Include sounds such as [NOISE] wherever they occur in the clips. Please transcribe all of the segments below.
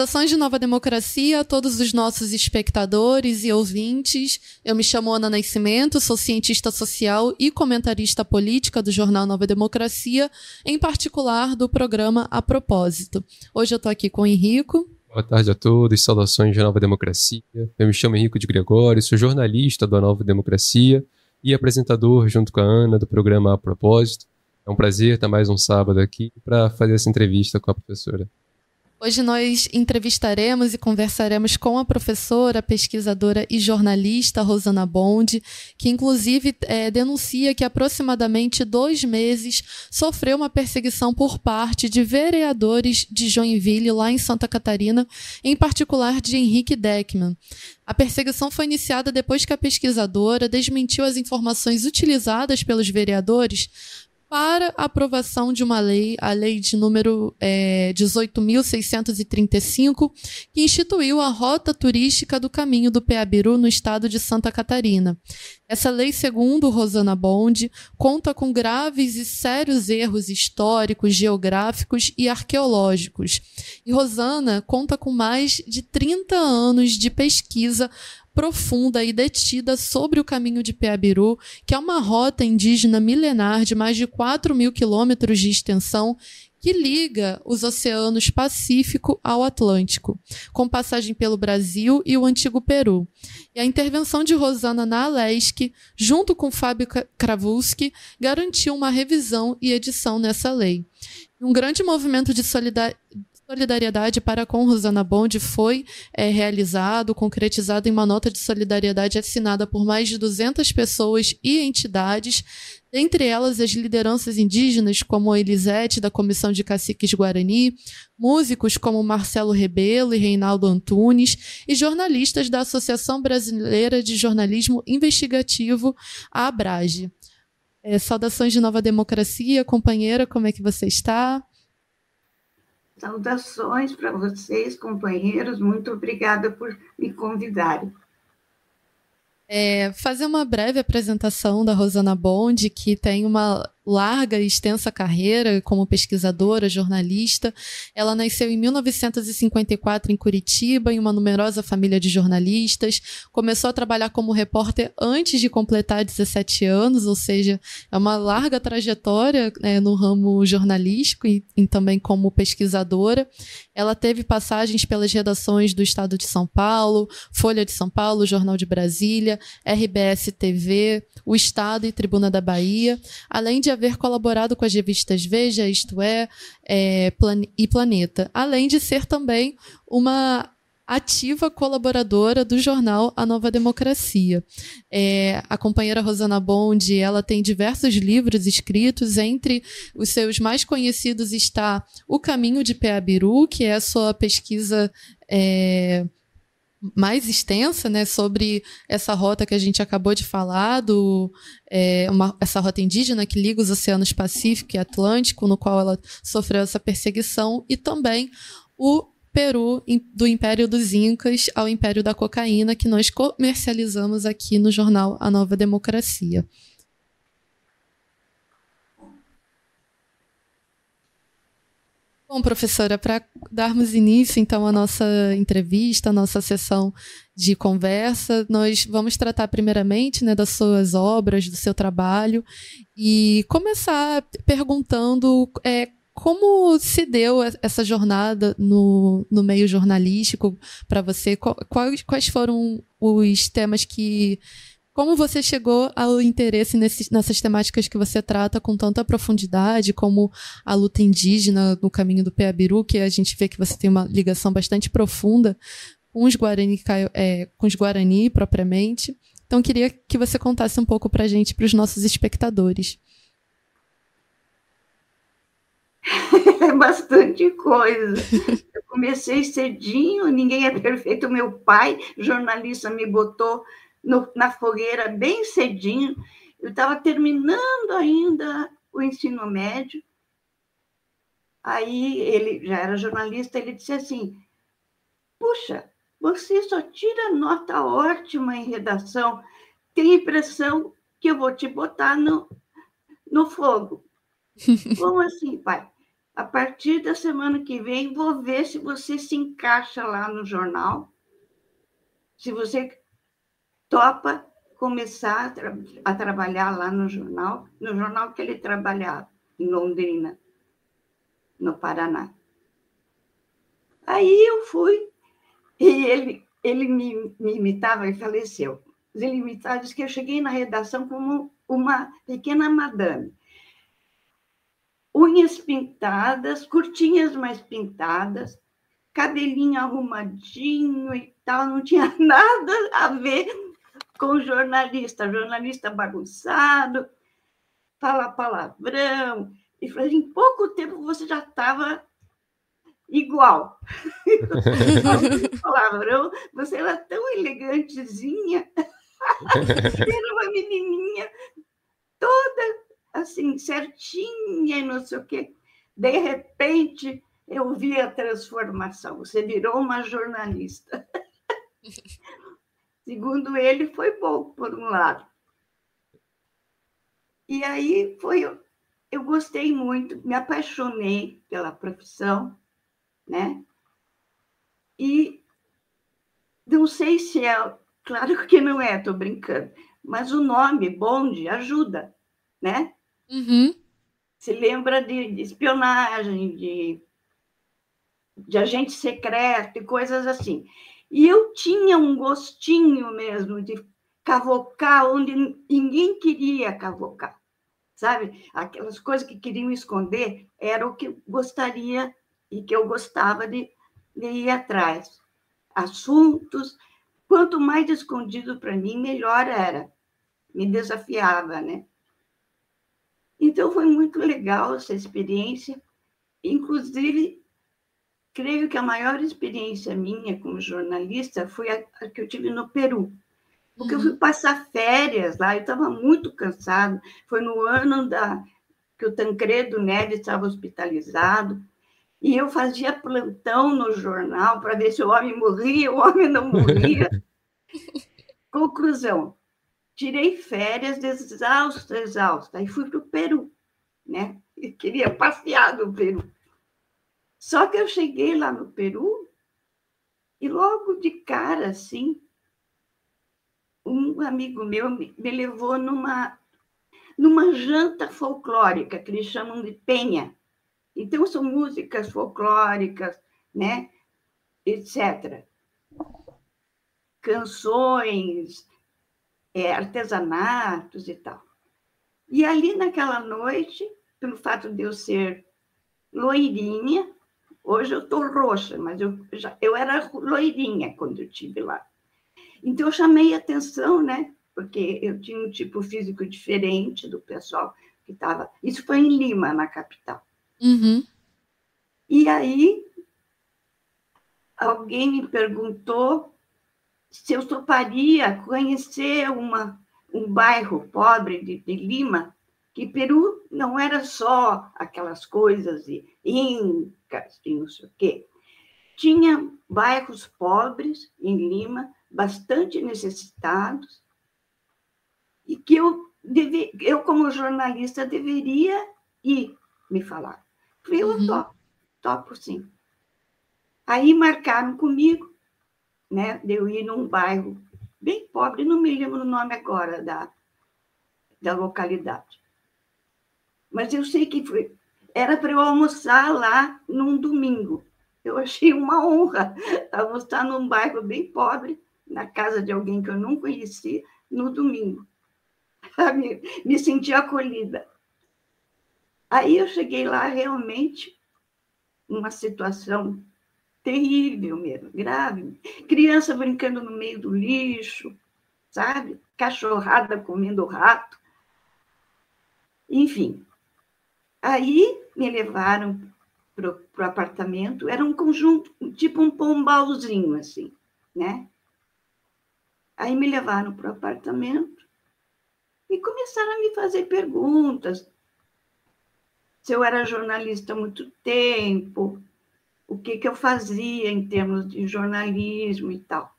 Saudações de Nova Democracia a todos os nossos espectadores e ouvintes. Eu me chamo Ana Nascimento, sou cientista social e comentarista política do jornal Nova Democracia, em particular do programa A Propósito. Hoje eu estou aqui com o Henrico. Boa tarde a todos, saudações de Nova Democracia. Eu me chamo Henrico de Gregório, sou jornalista da Nova Democracia e apresentador, junto com a Ana, do programa A Propósito. É um prazer estar mais um sábado aqui para fazer essa entrevista com a professora. Hoje nós entrevistaremos e conversaremos com a professora, pesquisadora e jornalista Rosana Bond, que inclusive é, denuncia que aproximadamente dois meses sofreu uma perseguição por parte de vereadores de Joinville, lá em Santa Catarina, em particular de Henrique Deckman. A perseguição foi iniciada depois que a pesquisadora desmentiu as informações utilizadas pelos vereadores para a aprovação de uma lei, a lei de número é, 18.635, que instituiu a rota turística do caminho do Peabiru no estado de Santa Catarina. Essa lei, segundo Rosana Bond, conta com graves e sérios erros históricos, geográficos e arqueológicos. E Rosana conta com mais de 30 anos de pesquisa profunda e detida sobre o caminho de Peabiru, que é uma rota indígena milenar de mais de 4 mil quilômetros de extensão que liga os oceanos Pacífico ao Atlântico, com passagem pelo Brasil e o antigo Peru. E a intervenção de Rosana na Alesc, junto com Fábio Kravulski, garantiu uma revisão e edição nessa lei. Um grande movimento de solidariedade solidariedade para com Rosana Bond foi é, realizado, concretizado em uma nota de solidariedade assinada por mais de 200 pessoas e entidades, dentre elas as lideranças indígenas como Elisete, da Comissão de Caciques Guarani, músicos como Marcelo Rebelo e Reinaldo Antunes, e jornalistas da Associação Brasileira de Jornalismo Investigativo, a Abrage. É, saudações de Nova Democracia, companheira, como é que você está? Saudações para vocês, companheiros. Muito obrigada por me convidarem. É, fazer uma breve apresentação da Rosana Bond, que tem uma larga e extensa carreira como pesquisadora, jornalista. Ela nasceu em 1954 em Curitiba, em uma numerosa família de jornalistas. Começou a trabalhar como repórter antes de completar 17 anos, ou seja, é uma larga trajetória né, no ramo jornalístico e, e também como pesquisadora. Ela teve passagens pelas redações do Estado de São Paulo, Folha de São Paulo, Jornal de Brasília, RBS TV, O Estado e Tribuna da Bahia, além de haver colaborado com as revistas Veja, Isto é, é Plan e Planeta, além de ser também uma ativa colaboradora do jornal A Nova Democracia. É, a companheira Rosana Bond, ela tem diversos livros escritos, entre os seus mais conhecidos está O Caminho de Peabiru, que é a sua pesquisa é, mais extensa, né, sobre essa rota que a gente acabou de falar, do, é, uma, essa rota indígena que liga os oceanos Pacífico e Atlântico, no qual ela sofreu essa perseguição, e também o Peru do Império dos Incas ao Império da Cocaína, que nós comercializamos aqui no jornal A Nova Democracia. Bom, professora, para darmos início então à nossa entrevista, à nossa sessão de conversa, nós vamos tratar primeiramente né, das suas obras, do seu trabalho e começar perguntando é, como se deu essa jornada no, no meio jornalístico para você? Quais, quais foram os temas que como você chegou ao interesse nesse, nessas temáticas que você trata com tanta profundidade, como a luta indígena no caminho do Peabiru, que a gente vê que você tem uma ligação bastante profunda com os Guarani, é, com os Guarani propriamente. Então, queria que você contasse um pouco para a gente, para os nossos espectadores. É [LAUGHS] bastante coisa. Eu comecei cedinho, ninguém é perfeito. Meu pai, jornalista, me botou no, na fogueira bem cedinho. Eu estava terminando ainda o ensino médio. Aí ele já era jornalista, ele disse assim: Puxa, você só tira nota ótima em redação. Tem impressão que eu vou te botar no, no fogo. [LAUGHS] Como assim, pai? a partir da semana que vem, vou ver se você se encaixa lá no jornal, se você topa começar a, tra a trabalhar lá no jornal, no jornal que ele trabalhava, em Londrina, no Paraná. Aí eu fui, e ele, ele me, me imitava e faleceu. Ele imitava, disse que eu cheguei na redação como uma pequena madame unhas pintadas, curtinhas mais pintadas, cabelinho arrumadinho e tal, não tinha [LAUGHS] nada a ver com jornalista, jornalista bagunçado, fala palavrão. E falei, em pouco tempo você já estava igual. [LAUGHS] palavrão, você era tão elegantezinha, [LAUGHS] era uma menininha toda assim, certinha e não sei o quê. De repente, eu vi a transformação. Você virou uma jornalista. [LAUGHS] Segundo ele, foi bom, por um lado. E aí foi, eu gostei muito, me apaixonei pela profissão, né? E não sei se é, claro que não é, estou brincando, mas o nome Bonde ajuda, né? Uhum. Se lembra de, de espionagem, de, de agente secreto e coisas assim. E eu tinha um gostinho mesmo de cavocar onde ninguém queria cavocar, sabe? Aquelas coisas que queriam esconder era o que eu gostaria e que eu gostava de, de ir atrás. Assuntos, quanto mais escondido para mim, melhor era. Me desafiava, né? Então, foi muito legal essa experiência. Inclusive, creio que a maior experiência minha como jornalista foi a, a que eu tive no Peru. Porque uhum. eu fui passar férias lá, eu estava muito cansado. Foi no ano da, que o Tancredo Neves estava hospitalizado. E eu fazia plantão no jornal para ver se o homem morria, o homem não morria. [LAUGHS] Conclusão: tirei férias exausta, exausta, e fui para o Peru, né? E queria passear no Peru. Só que eu cheguei lá no Peru e logo de cara, assim, um amigo meu me, levou numa, numa janta folclórica, que eles chamam de penha. Então, são músicas folclóricas, né? etc. Canções, é, artesanatos e tal. E ali naquela noite, pelo fato de eu ser loirinha, hoje eu estou roxa, mas eu, já, eu era loirinha quando eu estive lá. Então eu chamei atenção, né? Porque eu tinha um tipo físico diferente do pessoal que estava. Isso foi em Lima, na capital. Uhum. E aí alguém me perguntou se eu toparia conhecer uma, um bairro pobre de, de Lima, que Peru não era só aquelas coisas de incas e não sei o quê. Tinha bairros pobres em Lima, bastante necessitados, e que eu, deve, eu como jornalista, deveria ir me falar. Falei, eu uhum. topo, topo sim. Aí marcaram comigo, né, de eu ir num bairro bem pobre, não me lembro o nome agora da, da localidade. Mas eu sei que foi, era para eu almoçar lá num domingo. Eu achei uma honra almoçar num bairro bem pobre, na casa de alguém que eu não conhecia, no domingo. [LAUGHS] Me, me senti acolhida. Aí eu cheguei lá realmente numa situação terrível mesmo, grave. Criança brincando no meio do lixo, sabe? Cachorrada comendo rato. Enfim. Aí me levaram para o apartamento, era um conjunto, tipo um pombalzinho, assim, né? Aí me levaram para o apartamento e começaram a me fazer perguntas. Se eu era jornalista há muito tempo, o que, que eu fazia em termos de jornalismo e tal.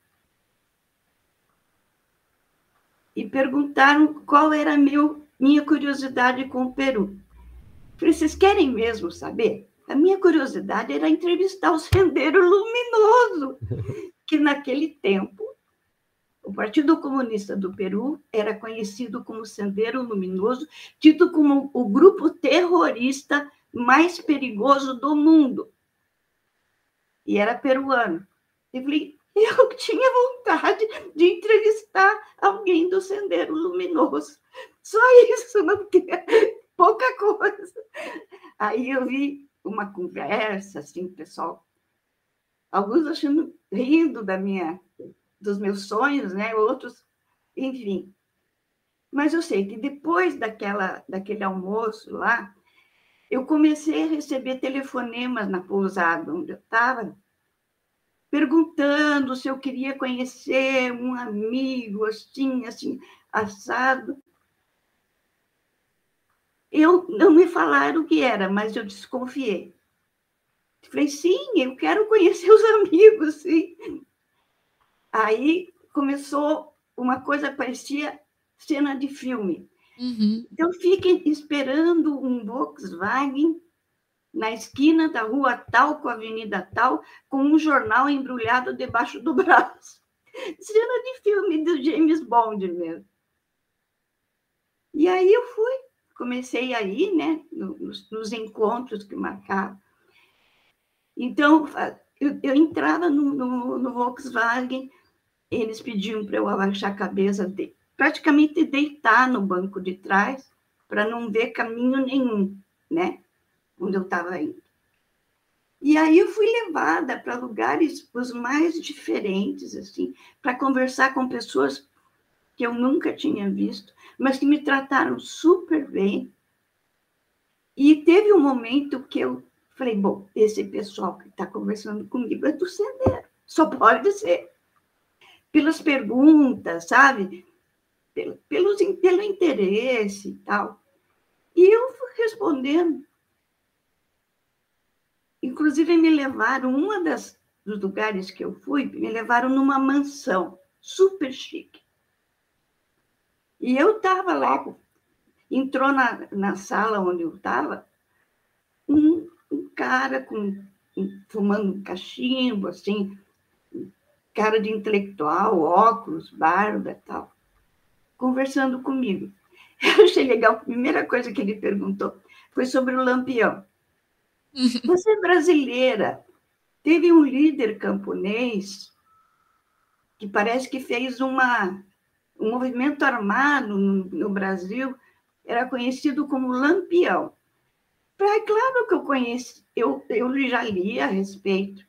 E perguntaram qual era meu, minha curiosidade com o Peru. Falei, vocês querem mesmo saber? A minha curiosidade era entrevistar o Sendeiro Luminoso, [LAUGHS] que naquele tempo o Partido Comunista do Peru era conhecido como Sendeiro Luminoso, tido como o grupo terrorista mais perigoso do mundo. E era peruano. Eu falei, eu [LAUGHS] tinha vontade de entrevistar alguém do Sendeiro Luminoso. Só isso, não tinha pouca coisa. Aí eu vi uma conversa, assim, pessoal, alguns achando, rindo da minha, dos meus sonhos, né? Outros, enfim. Mas eu sei que depois daquela, daquele almoço lá, eu comecei a receber telefonemas na pousada onde eu estava, perguntando se eu queria conhecer um amigo assim, assim, assado. Eu não me falaram o que era, mas eu desconfiei. Falei, sim, eu quero conhecer os amigos, sim. Aí começou uma coisa parecia cena de filme. Uhum. Então, fiquem esperando um Volkswagen na esquina da rua tal com a avenida tal, com um jornal embrulhado debaixo do [LAUGHS] braço. Cena de filme do James Bond mesmo. E aí eu fui, comecei aí, né, nos, nos encontros que marcavam. Então, eu, eu entrava no, no, no, Volkswagen, eles pediam para eu abaixar a cabeça, de, praticamente deitar no banco de trás, para não ver caminho nenhum, né? Onde eu estava indo. E aí eu fui levada para lugares os mais diferentes, assim, para conversar com pessoas que eu nunca tinha visto, mas que me trataram super bem. E teve um momento que eu falei, bom, esse pessoal que está conversando comigo é do Sendeiro, só pode ser. Pelas perguntas, sabe? Pelo, pelos, pelo interesse e tal. E eu fui respondendo. Inclusive, me levaram, uma das, dos lugares que eu fui, me levaram numa mansão super chique. E eu estava lá, entrou na, na sala onde eu estava, um, um cara com, fumando um cachimbo, assim, cara de intelectual, óculos, barba e tal, conversando comigo. [LAUGHS] Eu achei legal, a primeira coisa que ele perguntou foi sobre o Lampião. [LAUGHS] Você é brasileira, teve um líder camponês que parece que fez uma, um movimento armado no, no Brasil, era conhecido como Lampião. É claro que eu conheço, eu, eu já li a respeito.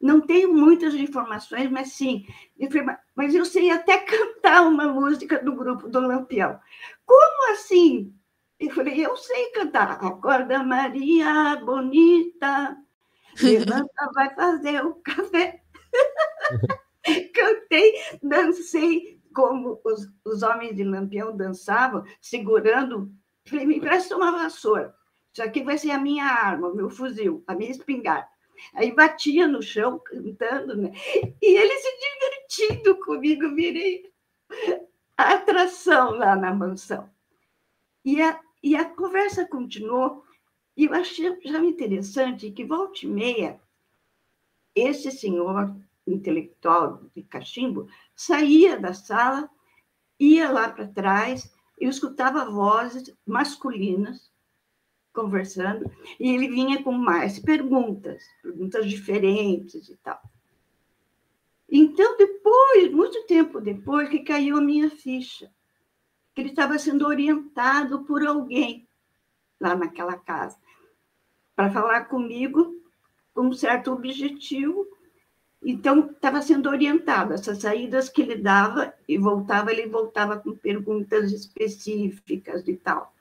Não tenho muitas informações, mas sim, mas eu sei até [LAUGHS] cantar uma música do grupo do Lampião. Como assim? Eu falei, eu sei cantar. Acorda, Maria, bonita, levanta, vai fazer o café. [LAUGHS] Cantei, dancei como os, os homens de Lampião dançavam, segurando. Falei, me presta uma vassoura. Isso aqui vai ser a minha arma, o meu fuzil, a minha espingarda. Aí batia no chão, cantando, né? E ele se divertindo comigo, virei a atração lá na mansão. E a, e a conversa continuou, e eu achei já interessante que, volta e meia, esse senhor intelectual de cachimbo saía da sala, ia lá para trás, eu escutava vozes masculinas conversando, e ele vinha com mais perguntas, perguntas diferentes e tal. Então, depois, muito tempo depois, que caiu a minha ficha, que ele estava sendo orientado por alguém lá naquela casa, para falar comigo com um certo objetivo. Então, estava sendo orientado. Essas saídas que ele dava e voltava, ele voltava com perguntas específicas e tal.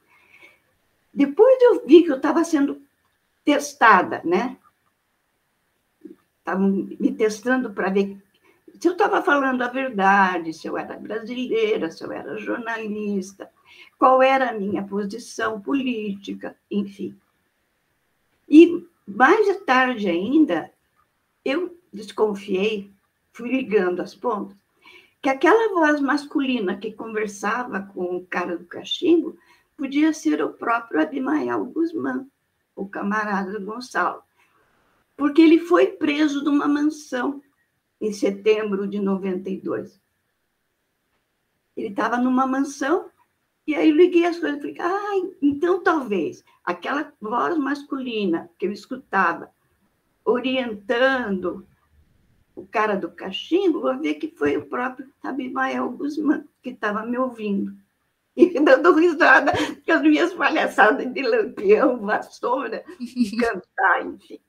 Depois eu vi que eu estava sendo testada, né? Estavam me testando para ver se eu estava falando a verdade, se eu era brasileira, se eu era jornalista, qual era a minha posição política, enfim. E mais tarde ainda, eu desconfiei, fui ligando as pontas, que aquela voz masculina que conversava com o cara do cachimbo podia ser o próprio Abimael Guzmán, o camarada Gonçalo, porque ele foi preso numa mansão em setembro de 92. Ele estava numa mansão e aí eu liguei as coisas e falei, ah, então talvez aquela voz masculina que eu escutava orientando o cara do cachimbo, vou ver que foi o próprio Abimael Guzmán que estava me ouvindo. E [LAUGHS] dando risada com as minhas palhaçadas de lampião, vassoura, [LAUGHS] cantar, enfim.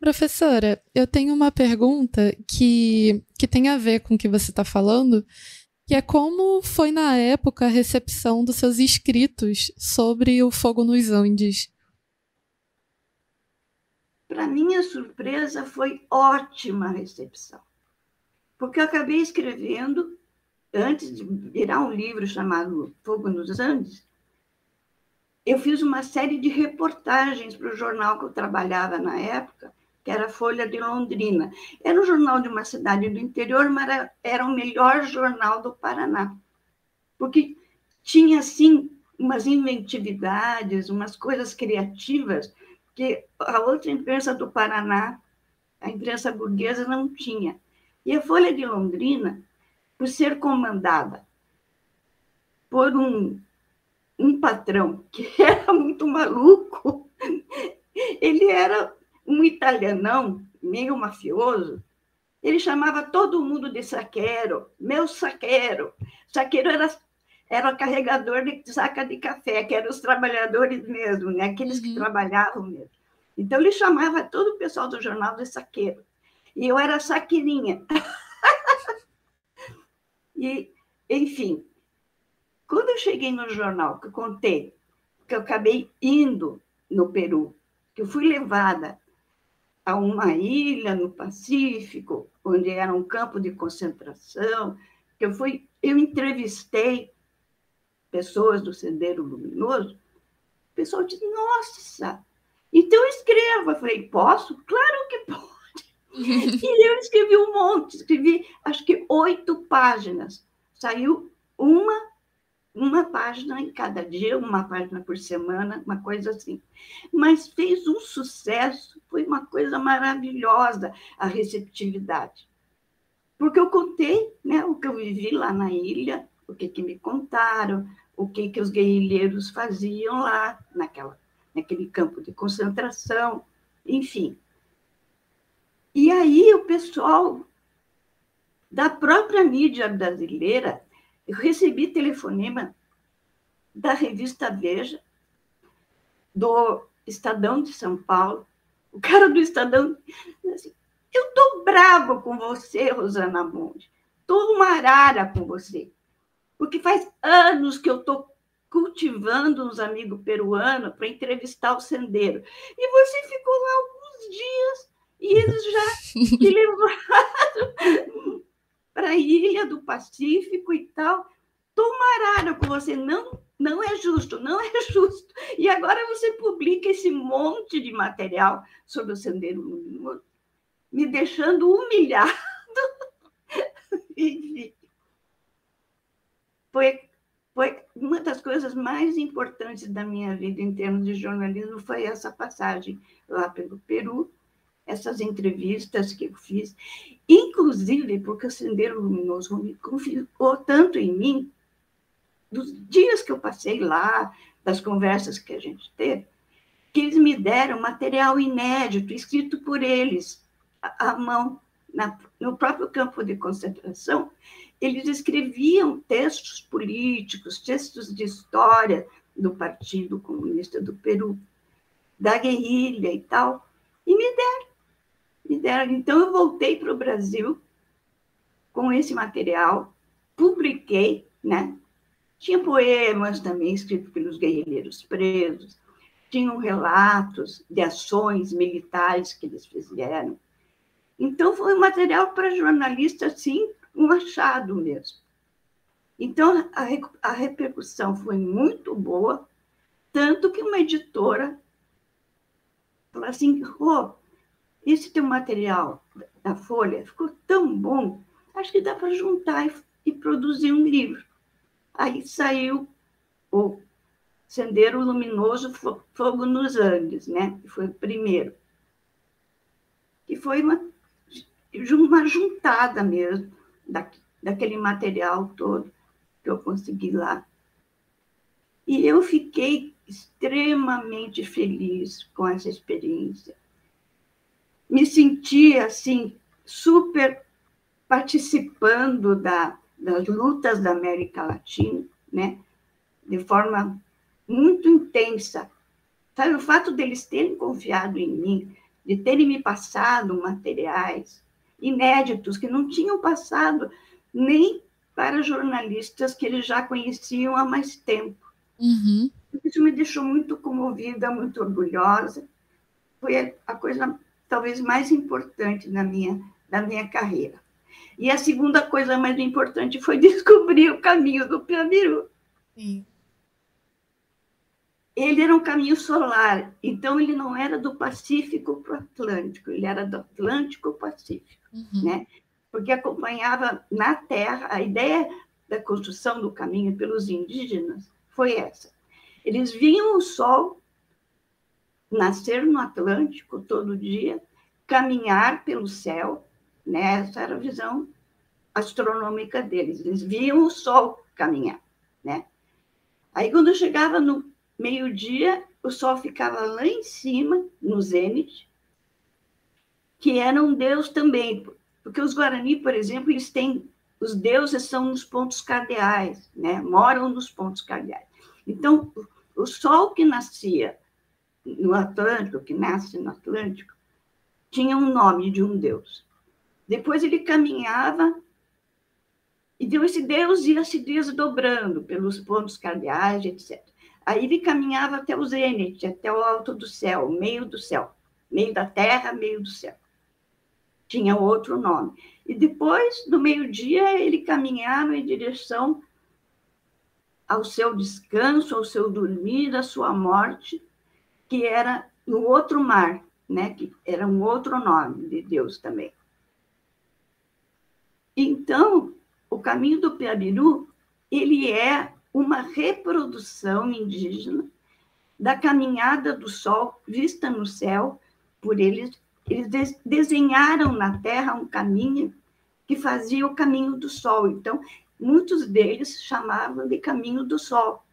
Professora, eu tenho uma pergunta que, que tem a ver com o que você está falando, que é como foi na época a recepção dos seus escritos sobre o fogo nos Andes. Para minha surpresa, foi ótima a recepção, porque eu acabei escrevendo, antes de virar um livro chamado Fogo nos Andes, eu fiz uma série de reportagens para o jornal que eu trabalhava na época, que era Folha de Londrina. Era um jornal de uma cidade do interior, mas era o melhor jornal do Paraná, porque tinha, assim, umas inventividades, umas coisas criativas que a outra imprensa do Paraná, a imprensa burguesa, não tinha. E a Folha de Londrina, por ser comandada por um, um patrão que [LAUGHS] era muito maluco, ele era um italianão, meio mafioso, ele chamava todo mundo de saqueiro, meu saqueiro. Saqueiro era, era carregador de saca de café, que eram os trabalhadores mesmo, né? aqueles uhum. que trabalhavam mesmo. Então, ele chamava todo o pessoal do jornal de saqueiro. E eu era saqueirinha. [LAUGHS] e, enfim, quando eu cheguei no jornal, que eu contei que eu acabei indo no Peru, que eu fui levada a uma ilha no Pacífico, onde era um campo de concentração, que eu fui, eu entrevistei pessoas do Sendeiro Luminoso, o pessoal disse, nossa, então escreva. Eu falei, posso? Claro que pode. [LAUGHS] e eu escrevi um monte, escrevi acho que oito páginas. Saiu uma uma página em cada dia, uma página por semana, uma coisa assim. Mas fez um sucesso, foi uma coisa maravilhosa a receptividade. Porque eu contei né, o que eu vivi lá na ilha, o que, que me contaram, o que, que os guerrilheiros faziam lá, naquela, naquele campo de concentração, enfim. E aí o pessoal da própria mídia brasileira eu recebi telefonema da revista Veja, do Estadão de São Paulo. O cara do Estadão assim, eu estou bravo com você, Rosana Monde. Estou uma arara com você. Porque faz anos que eu estou cultivando uns amigos peruanos para entrevistar o sendeiro. E você ficou lá alguns dias e eles já [LAUGHS] te levaram [LAUGHS] para a ilha do Pacífico e tal. Tomararam com você, não, não é justo, não é justo. E agora você publica esse monte de material sobre o Sendeiro Luminoso, me deixando humilhado. [LAUGHS] Enfim. Foi, foi uma das coisas mais importantes da minha vida em termos de jornalismo foi essa passagem lá pelo Peru, essas entrevistas que eu fiz, inclusive porque o Sendeiro Luminoso me confiou tanto em mim, dos dias que eu passei lá, das conversas que a gente teve, que eles me deram material inédito, escrito por eles, à mão, na, no próprio campo de concentração, eles escreviam textos políticos, textos de história do Partido Comunista do Peru, da guerrilha e tal, e me deram me deram. Então, eu voltei para o Brasil com esse material, publiquei, né? Tinha poemas também escritos pelos guerrilheiros presos, tinham relatos de ações militares que eles fizeram. Então, foi um material para jornalista, assim, um achado mesmo. Então, a, a repercussão foi muito boa, tanto que uma editora falou assim: oh, esse teu material da Folha ficou tão bom, acho que dá para juntar e, e, produzir um livro. Aí saiu o Sendeiro Luminoso Fogo nos Andes, né? que foi o primeiro. E foi uma, uma juntada mesmo da, daquele material todo que eu consegui lá. E eu fiquei extremamente feliz com essa experiência. Me senti assim super participando da, das lutas da América Latina, né? De forma muito intensa. Sabe, o fato deles terem confiado em mim, de terem me passado materiais inéditos que não tinham passado nem para jornalistas que eles já conheciam há mais tempo. Uhum. Isso me deixou muito comovida, muito orgulhosa. Foi a coisa talvez mais importante da minha, da minha carreira. E a segunda coisa mais importante foi [LAUGHS] descobrir o caminho do Piabiru. Sim. Ele era um caminho solar, então ele não era do Pacífico para o Atlântico, ele era do Atlântico para o Pacífico, uhum. né? Porque acompanhava na Terra a ideia da construção do caminho pelos indígenas foi essa. Eles viam o Sol nascer no Atlântico todo dia, caminhar pelo céu, né? essa era a visão astronômica deles. Eles viam o Sol caminhar. Né? Aí, quando chegava no meio-dia, o Sol ficava lá em cima, no zênite, que era um deus também, porque os Guarani, por exemplo, eles têm os deuses são nos pontos cardeais, né? Moram nos pontos cardeais. Então, o Sol que nascia no Atlântico, que nasce no Atlântico, tinha um nome de um deus. Depois ele caminhava e deu esse deus ia se desdobrando pelos pontos cardeais, etc. Aí ele caminhava até o zênite, até o alto do céu, meio do céu, meio da terra, meio do céu. Tinha outro nome. E depois, do meio-dia, ele caminhava em direção ao seu descanso, ao seu dormir, à sua morte, que era no outro mar, né? que era um outro nome de Deus também. Então, o caminho do Piabiru, ele é uma reprodução indígena da caminhada do sol vista no céu por eles. Eles desenharam na terra um caminho que fazia o caminho do sol. Então, muitos deles chamavam de caminho do sol.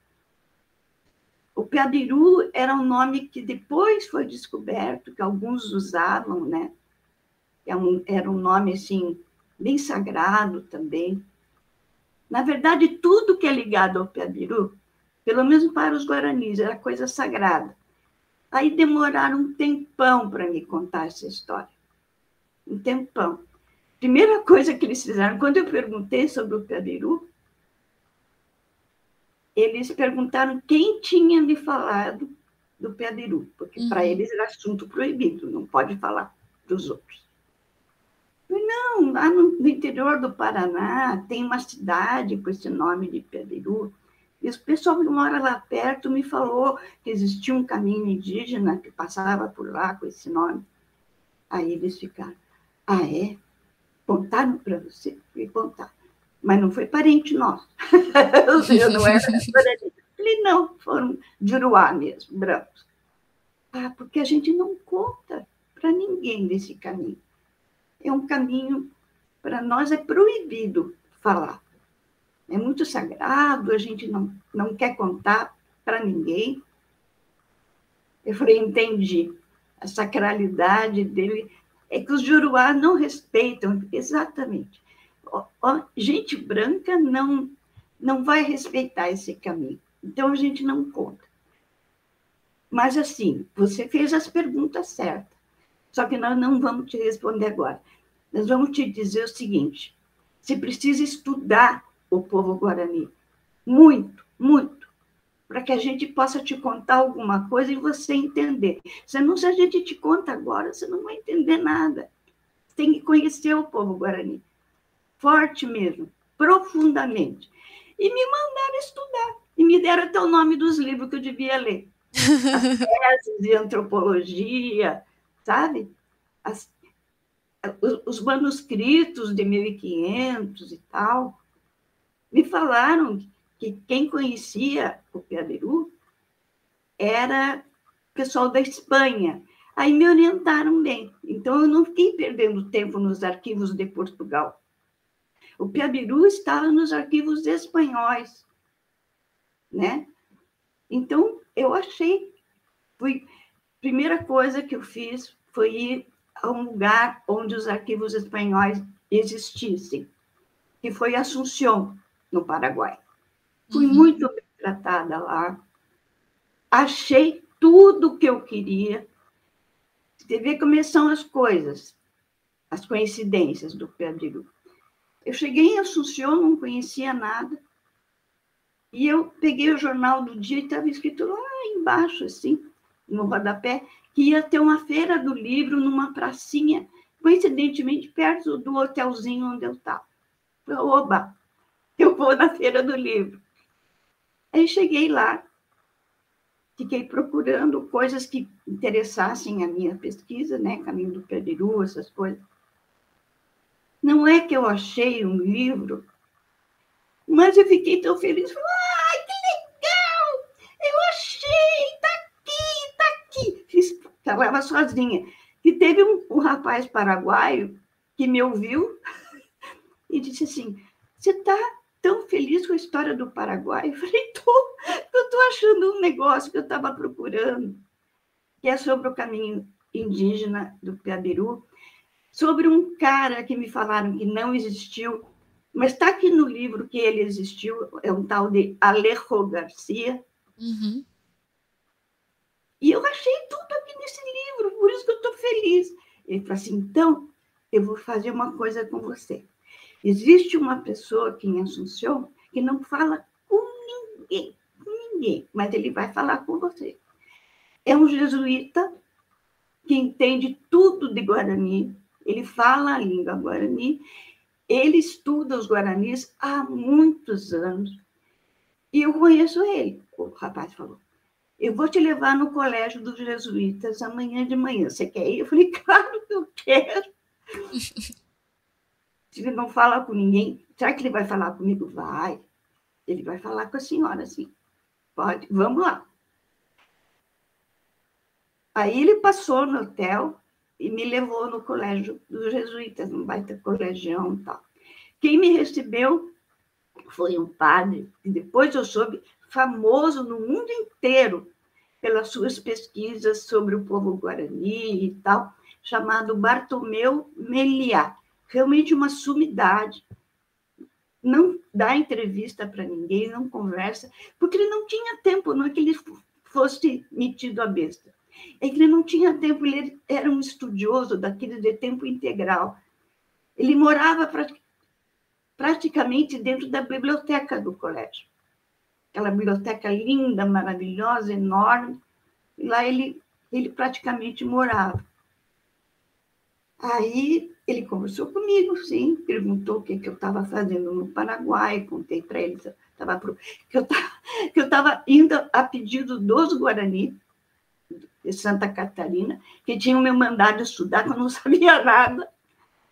O Piabiru era um nome que depois foi descoberto, que alguns usavam, né? Era um nome, assim, bem sagrado também. Na verdade, tudo que é ligado ao Piabiru, pelo menos para os guaranis, era coisa sagrada. Aí demoraram um tempão para me contar essa história. Um tempão. Primeira coisa que eles fizeram, quando eu perguntei sobre o Piabiru, eles perguntaram quem tinha me falado do Piabiru, porque uhum. para eles era assunto proibido, não pode falar dos outros. Não, lá no, interior do Paraná tem uma cidade com esse nome de Piabiru. E o pessoal que mora lá perto me falou que existia um caminho indígena que passava por lá com esse nome. Aí eles ficaram, ah, é? Contaram para você? E contar. Mas não foi parente nosso. [LAUGHS] Eu não era. Falei, não, foram de Uruá mesmo, brancos. Ah, porque a gente não conta para ninguém desse caminho é um caminho, para nós é proibido falar. É muito sagrado, a gente não, não quer contar para ninguém. Eu falei, entendi. A sacralidade dele é que os Juruá não respeitam, exatamente. gente branca não, não vai respeitar esse caminho. Então, a gente não conta. Mas, assim, você fez as perguntas certas. Só que nós não vamos te responder agora. Nós vamos te dizer o seguinte: você precisa estudar o povo guarani. Muito, muito. Para que a gente possa te contar alguma coisa e você entender. Senão, se a gente te conta agora, você não vai entender nada. Você tem que conhecer o povo guarani. Forte mesmo, profundamente. E me mandaram estudar. E me deram até o nome dos livros que eu devia ler. [LAUGHS] As teses de antropologia, sabe? As os manuscritos de 1500 e tal, me falaram que quem conhecia o Piabiru era pessoal da Espanha. Aí me orientaram bem. Então, eu não fiquei perdendo tempo nos arquivos de Portugal. O Piabiru estava nos arquivos espanhóis, né? Então, eu achei, fui, primeira coisa que eu fiz foi ir a um lugar onde os arquivos espanhóis existissem, que foi Assunção, no Paraguai. Fui uhum. muito bem tratada lá, achei tudo que eu queria. Você vê como são as coisas, as coincidências do Piabiru. Eu cheguei em Assunção, não conhecia nada, e eu peguei o jornal do dia e estava escrito lá embaixo, assim, no rodapé, que ia ter uma feira do livro numa pracinha, coincidentemente perto do hotelzinho onde eu estava. Oba, eu vou na feira do livro. Aí cheguei lá, fiquei procurando coisas que interessassem a minha pesquisa, né? Caminho do Peru, essas coisas. Não é que eu achei um livro, mas eu fiquei tão feliz. Falei, Falava sozinha. E teve um, um rapaz paraguaio que me ouviu [LAUGHS] e disse assim: Você está tão feliz com a história do Paraguai? Eu falei: Tô, eu estou achando um negócio que eu estava procurando, que é sobre o caminho indígena do Piabiru, sobre um cara que me falaram que não existiu, mas está aqui no livro que ele existiu, é um tal de Alejo Garcia. Uhum. E eu achei tudo aqui nesse livro, por isso que eu estou feliz. Ele falou assim: então, eu vou fazer uma coisa com você. Existe uma pessoa aqui em Assunção que não fala com ninguém, com ninguém, mas ele vai falar com você. É um jesuíta que entende tudo de Guarani, ele fala a língua guarani, ele estuda os guaranis há muitos anos. E eu conheço ele, o rapaz falou. Eu vou te levar no colégio dos jesuítas amanhã de manhã. Você quer ir? Eu falei, [LAUGHS] claro que eu quero. Ele não fala com ninguém, será que ele vai falar comigo? Vai. Ele vai falar com a senhora, sim. Pode, vamos lá. Aí ele passou no hotel, e me levou no colégio dos jesuítas, um baita colegião e tal. Quem me recebeu foi um padre, e depois eu soube, famoso no mundo inteiro pelas suas pesquisas sobre o povo guarani e tal, chamado Bartomeu Meliá. Realmente uma sumidade. Não dá entrevista para ninguém, não conversa, porque ele não tinha tempo, não é que ele fosse metido a besta é que ele não tinha tempo, ele era um estudioso daquele de tempo integral. Ele morava praticamente dentro da biblioteca do colégio. Aquela biblioteca linda, maravilhosa, enorme. E lá ele, ele praticamente morava. Aí ele conversou comigo, sim, perguntou o que, que eu estava fazendo no Paraguai, contei para ele tava, que eu [LAUGHS] estava indo a pedido dos Guarani de Santa Catarina, que tinham me mandado estudar, que eu não [LAUGHS] sabia nada,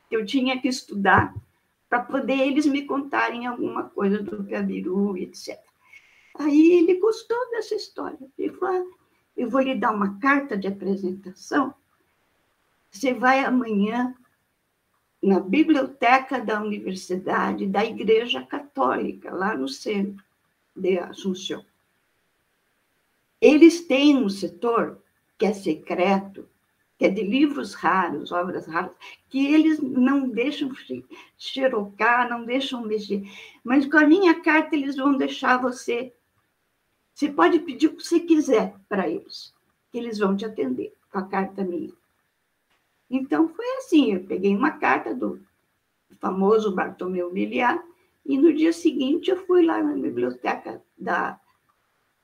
que eu tinha que estudar para poder eles me contarem alguma coisa do Gabiru, etc. Aí ele gostou dessa história. Ele falou: ah, Eu vou lhe dar uma carta de apresentação. Você vai amanhã na biblioteca da Universidade da Igreja Católica, lá no centro de Assunção. Eles têm um setor que é secreto, que é de livros raros, obras raras, que eles não deixam xerocar, não deixam mexer. Mas com a minha carta, eles vão deixar você. Você pode pedir o que você quiser para eles, que eles vão te atender com a carta minha. Então, foi assim: eu peguei uma carta do famoso Bartomeu Miliar, e no dia seguinte eu fui lá na biblioteca da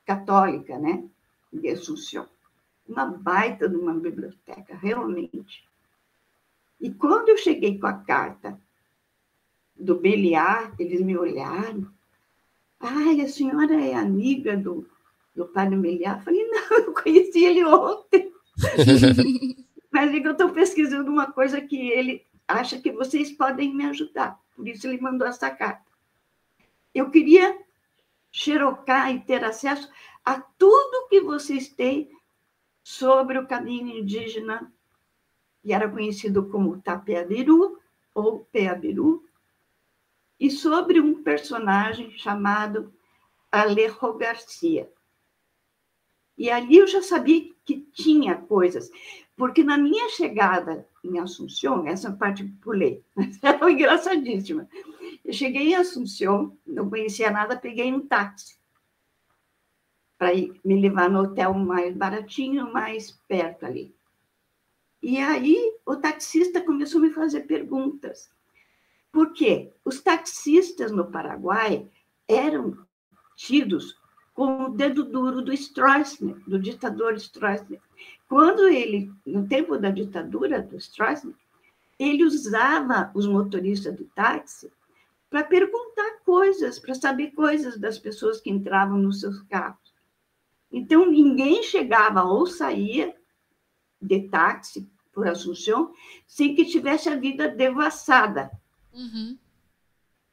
Católica, né, de Assunção uma baita de uma biblioteca, realmente. E quando eu cheguei com a carta do Beliar, eles me olharam. Ai, a senhora é amiga do, do padre Beliar? Falei, não, [LAUGHS] eu conheci ele ontem. [LAUGHS] Mas é que eu estou pesquisando uma coisa que ele acha que vocês podem me ajudar. Por isso ele mandou essa carta. Eu queria xerocar e ter acesso a tudo que vocês têm sobre o caminho indígena, que era conhecido como Tapeabiru ou Peabiru, e sobre um personagem chamado Alejo Garcia. E ali eu já sabia que tinha coisas, porque na minha chegada em Assunção, essa parte pulei, [LAUGHS] era engraçadíssima. Eu cheguei em Assunção, não conhecia nada, peguei um táxi para me levar no hotel mais baratinho, mais perto ali. E aí o taxista começou a me fazer perguntas. Por quê? Os taxistas no Paraguai eram tidos com o dedo duro do Stroessner, do ditador Stroessner. Quando ele, no tempo da ditadura do Stroessner, ele usava os motoristas do táxi para perguntar coisas, para saber coisas das pessoas que entravam nos seus carros. Então, ninguém chegava ou saía de táxi por Assunção sem que tivesse a vida devassada. Uhum.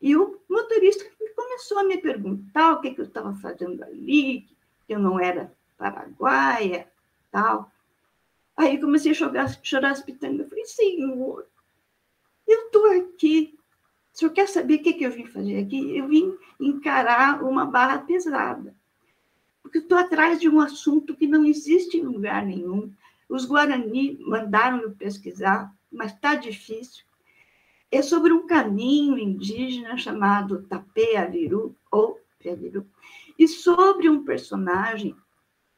E o motorista começou a me perguntar o que, que eu estava fazendo ali, que eu não era paraguaia, tal. Aí comecei a chorar, chorar as pitangas. Eu falei, senhor, eu estou aqui. O senhor quer saber o que, que eu vim fazer aqui? Eu vim encarar uma barra pesada. Porque estou atrás de um assunto que não existe em lugar nenhum. Os Guarani mandaram eu pesquisar, mas está difícil é sobre um caminho indígena chamado Tapeaviru, ou Peaviru, e sobre um personagem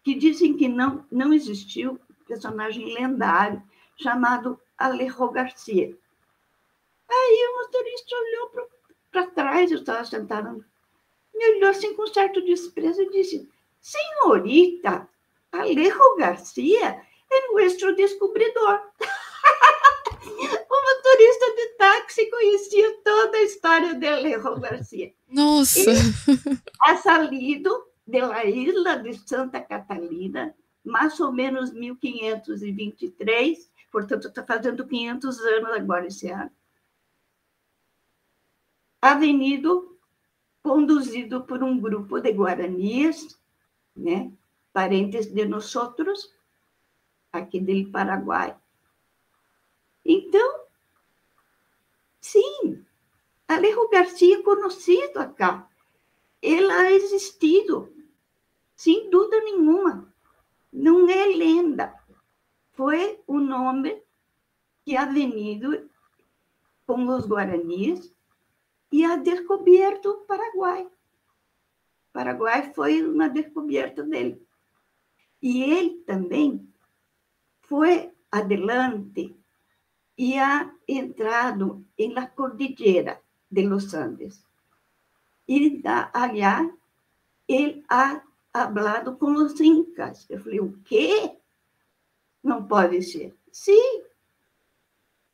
que dizem que não, não existiu, personagem lendário, chamado Alejo Garcia. Aí o motorista olhou para trás, eu estava sentado, me olhou assim com certo desprezo e disse, senhorita, Alejo Garcia é nosso descobridor. [LAUGHS] táxi conhecia toda a história de Alejo Garcia. Nossa! ha salido de la isla de Santa Catalina, mais ou menos 1523, portanto, está fazendo 500 anos agora esse ano. Avenido conduzido por um grupo de guaranias, né, parentes de nós outros, aqui do Paraguai, então, sim, Alejo Garcia é conhecido acá. Ele ha existido, sem dúvida nenhuma. Não é lenda. Foi um nome que ha venido com os guaranis e ha descoberto o Paraguai. O Paraguai foi uma descoberta dele. E ele também foi adelante y ha entrado en la cordillera de los Andes. E allá ele ha hablado com os incas. Eu falei, o quê? Não pode ser. Sim,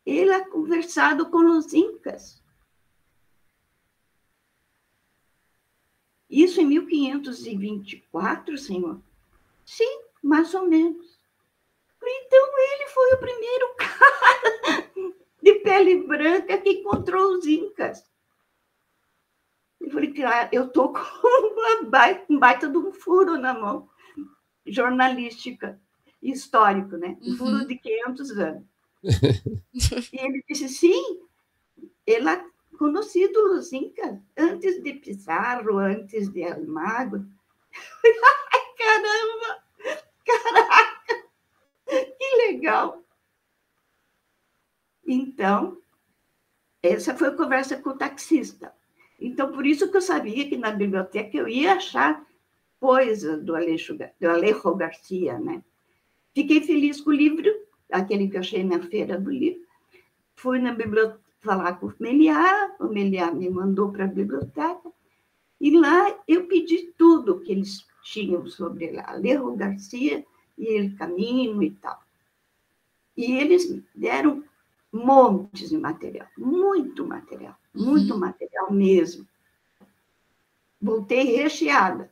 ele ha conversado com os incas. Isso em 1524, senhor? Sim, mais ou menos. Então ele foi o primeiro [LAUGHS] cara de pele branca que encontrou os incas. Eu falei, cara, eu tô com [LAUGHS] uma baita, um baita de um furo na mão, jornalística, histórico, né? Um furo uhum. de 500 anos. [LAUGHS] e ele disse, sim, ele é conhecido os incas, antes de Pizarro, antes de Almagro. Ai, caramba! Caraca! Legal! Então, essa foi a conversa com o taxista. Então, por isso que eu sabia que na biblioteca eu ia achar coisa do Alejo, do Alejo Garcia, né? Fiquei feliz com o livro, aquele que eu achei na feira do livro. Fui na biblioteca falar com o Meliá, o Meliá me mandou para a biblioteca, e lá eu pedi tudo que eles tinham sobre Alejo Garcia e ele caminho e tal. E eles deram montes de material, muito material, muito uhum. material mesmo. Voltei recheada.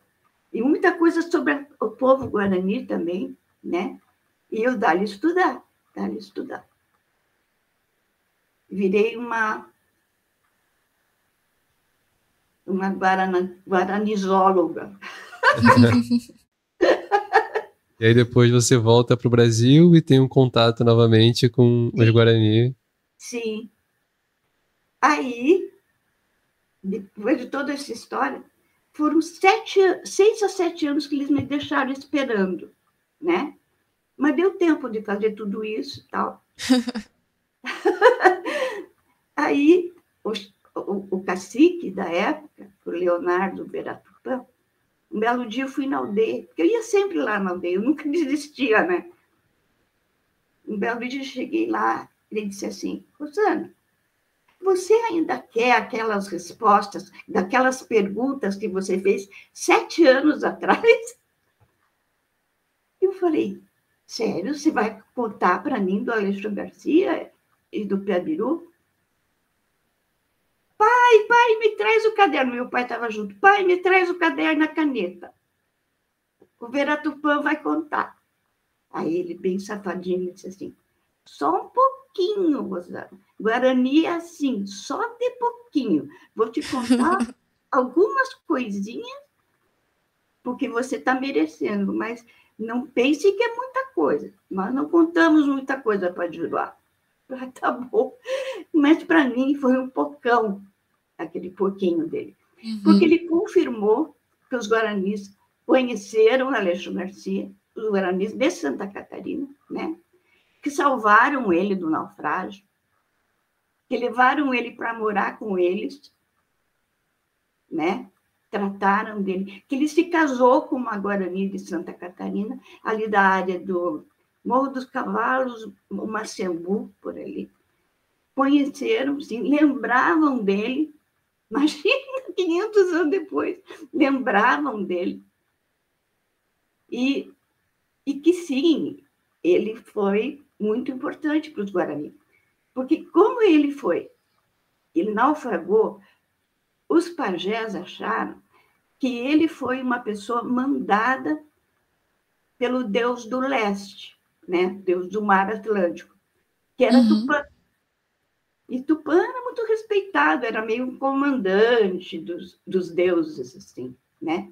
E muita coisa sobre o povo guarani também, né? E eu dali estudar, dali estudar. Virei uma uma guaranizóloga. [LAUGHS] [LAUGHS] E aí depois você volta para o Brasil e tem um contato novamente com Sim. os Guarani. Sim. Aí, depois de toda essa história, foram sete, seis a sete anos que eles me deixaram esperando, né? Mas deu tempo de fazer tudo isso e tal. [LAUGHS] Aí, o, o, o, cacique da época, o Leonardo Beratupã, um belo dia eu fui na aldeia, porque eu ia sempre lá na aldeia, eu nunca [LAUGHS] desistia, né? Um belo dia eu cheguei lá, ele disse assim, Rosana, você ainda quer aquelas respostas, daquelas perguntas que você fez sete anos [LAUGHS] atrás? Eu falei, sério, você vai contar para mim do Alexandre Garcia e do Piabiru? Pai, pai, me traz o caderno. Meu pai estava junto. Pai, me traz o caderno e a caneta. O Veratupã vai contar. Aí ele, bem safadinho, disse assim: só um pouquinho, Rosana. Guarani é assim, só de pouquinho. Vou te contar [LAUGHS] algumas coisinhas, porque você está merecendo, mas não pense que é muita coisa. Nós não contamos muita coisa para Juruá. Ah, tá bom. Mas para mim foi um pocão aquele pouquinho dele. Uhum. Porque ele confirmou que os guaranis conheceram Aleixo Garcia, os guaranis de Santa Catarina, né? que salvaram ele do naufrágio, que levaram ele para morar com eles, né? trataram dele, que ele se casou com uma guarani de Santa Catarina, ali da área do Morro dos Cavalos, o Macembu, por ali. Conheceram, sim, lembravam dele, Imagina, [LAUGHS] 500 anos depois, lembravam dele. E, e que sim, ele foi muito importante para os Guarani. Porque como ele foi, ele naufragou, os pajés acharam que ele foi uma pessoa mandada pelo deus do leste, né? Deus do mar Atlântico, que era uhum. Tupã. E Tupã era muito respeitado, era meio comandante dos, dos deuses, assim, né?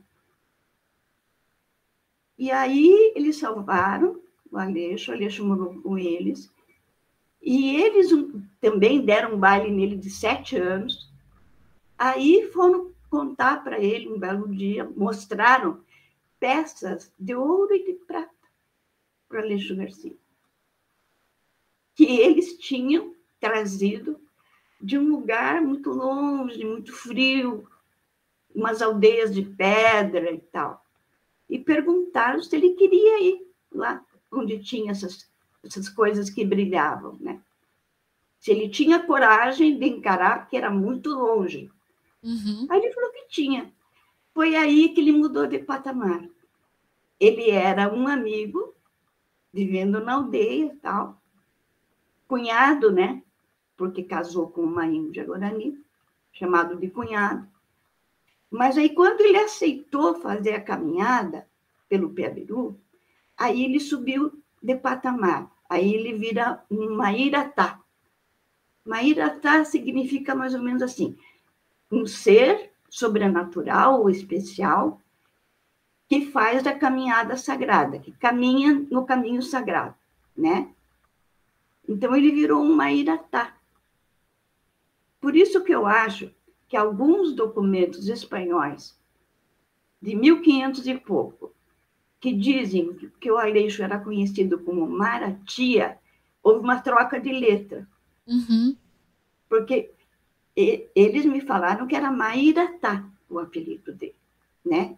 E aí eles salvaram o Aleixo, o Aleixo morou com eles, e eles também deram um baile nele de sete anos. Aí foram contar para ele um belo dia, mostraram peças de ouro e de prata para Aleixo Garcia, que eles tinham trazido de um lugar muito longe, muito frio, umas aldeias de pedra e tal. E perguntaram se ele queria ir lá onde tinha essas, essas coisas que brilhavam, né? Se ele tinha coragem de encarar, que era muito longe. Uhum. Aí ele falou que tinha. Foi aí que ele mudou de patamar. Ele era um amigo, vivendo na aldeia e tal, cunhado, né? Porque casou com uma índia guarani, chamado de cunhado. Mas aí, quando ele aceitou fazer a caminhada pelo Piabiru, aí ele subiu de patamar. Aí ele vira um Mairatá. Mairatá significa mais ou menos assim, um ser sobrenatural ou especial que faz a caminhada sagrada, que caminha no caminho sagrado, né? Então ele virou um Mairatá. Por isso que eu acho que alguns documentos espanhóis de 1500 e pouco, que dizem que o Aleixo era conhecido como Maratia, houve uma troca de letra. Uhum. Porque eles me falaram que era Mairatá o apelido dele, né?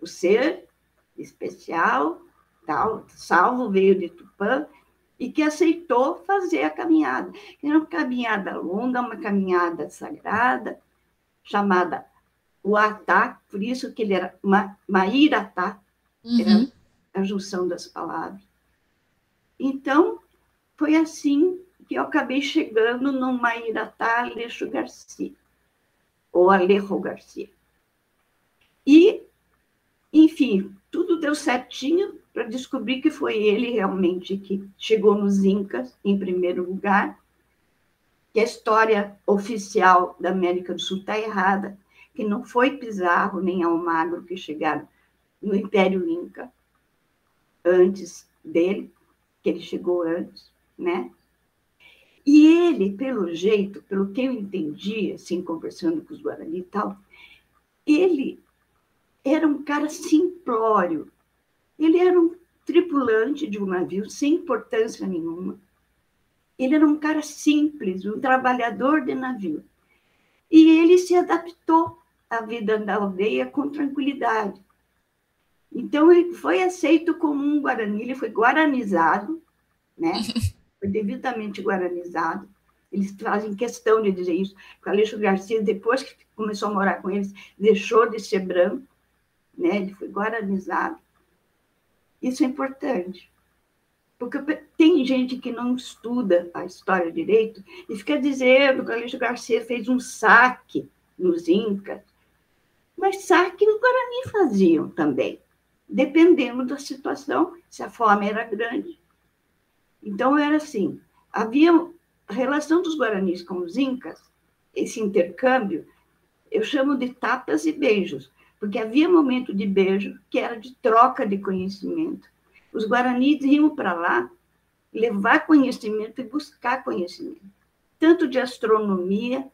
O ser especial, tal, salvo veio de Tupã, e que aceitou fazer a caminhada. Era uma caminhada longa, uma caminhada sagrada, chamada Uatá, por isso que ele era Ma, Mairatá, uhum. era a junção das palavras. Então, foi assim que eu acabei chegando no Mairatá Aleixo Garcia, ou Alejo Garcia. E, enfim, tudo deu certinho, para descobrir que foi ele realmente que chegou nos Incas em primeiro lugar, que a história oficial da América do Sul está errada, que não foi Pizarro nem Almagro que chegaram no Império Inca, antes dele, que ele chegou antes, né? E ele, pelo jeito, pelo que eu entendi, assim, conversando com os Guarani e tal, ele era um cara simplório. Ele era um tripulante de um navio sem importância nenhuma. Ele era um cara simples, um trabalhador de navio. E ele se adaptou à vida da aldeia com tranquilidade. Então, ele foi aceito como um guarani, ele foi guaranizado, né? [LAUGHS] foi devidamente guaranizado. Eles fazem questão de dizer isso. O Aleixo Garcia, depois que começou a morar com eles, deixou de ser branco, né? ele foi guaranizado. Isso é importante. Porque tem gente que não estuda a história direito e fica dizendo que o Aleixo Garcia fez um saque nos Incas. Mas saque os Guarani faziam também, dependendo da situação, se a fome era grande então, era assim: havia relação dos guaranis com os incas, esse intercâmbio, eu chamo de tapas e beijos, porque havia momento de beijo que era de troca de conhecimento. Os guaranis iam para lá levar conhecimento e buscar conhecimento, tanto de astronomia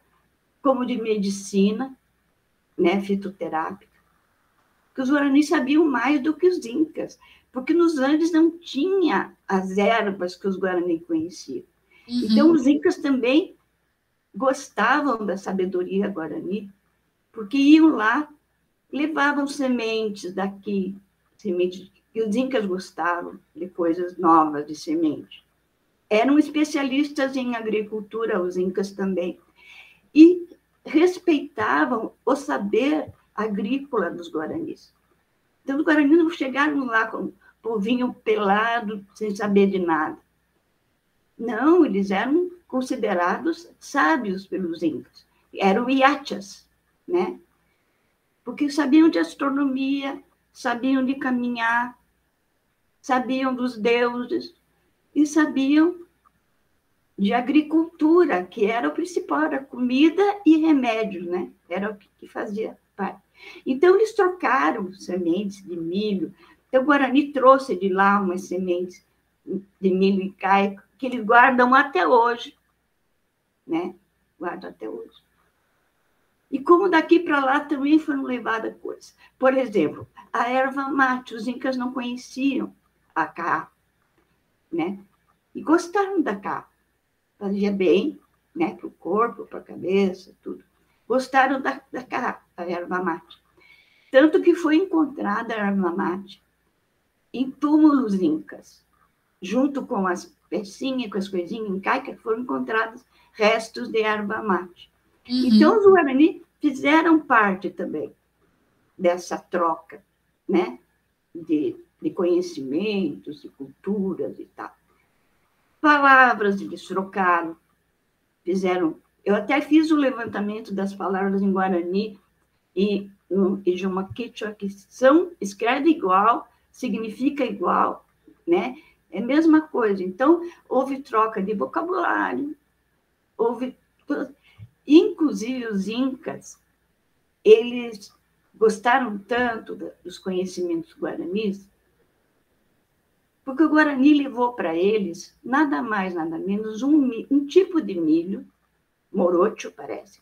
como de medicina, né, fitoterápica. Que os guaranis sabiam mais do que os incas porque nos Andes não tinha as ervas que os Guarani conheciam. Uhum. Então, os Incas também gostavam da sabedoria guarani, porque iam lá, levavam sementes daqui, sementes, e os Incas gostavam de coisas novas, de semente. Eram especialistas em agricultura, os Incas também, e respeitavam o saber agrícola dos Guaranis. Então, os Guaranis não chegaram lá com povinho pelado, sem saber de nada. Não, eles eram considerados sábios pelos incas. Eram iachas, né? Porque sabiam de astronomia, sabiam de caminhar, sabiam dos deuses e sabiam de agricultura, que era o principal, era comida e remédios, né? Era o que fazia parte. Então, eles trocaram sementes de milho, então, o Guarani trouxe de lá umas sementes de milho e caico que eles guardam até hoje, né? Guardam até hoje. E como daqui para lá também foram levadas coisas. Por exemplo, a erva mate, os incas não conheciam a cá, né? E gostaram da cá. Fazia bem, né? Para o corpo, para a cabeça, tudo. Gostaram da, da cá, a erva mate. Tanto que foi encontrada a erva mate em túmulos incas, junto com as pecinhas, com as coisinhas incaicas, foram encontrados restos de erva mate. Uhum. Então, os Guarani fizeram parte também dessa troca, né? De, de conhecimentos, de culturas e tal. Palavras eles trocaram, fizeram. Eu até fiz o levantamento das palavras em Guarani e no idioma Quechua, que são, escreve igual, significa igual, né? É a mesma coisa. Então, houve troca de vocabulário, houve. Inclusive, os incas, eles gostaram tanto dos conhecimentos guaranis, porque o Guarani levou para eles nada mais, nada menos um, um tipo de milho, morocho, parece,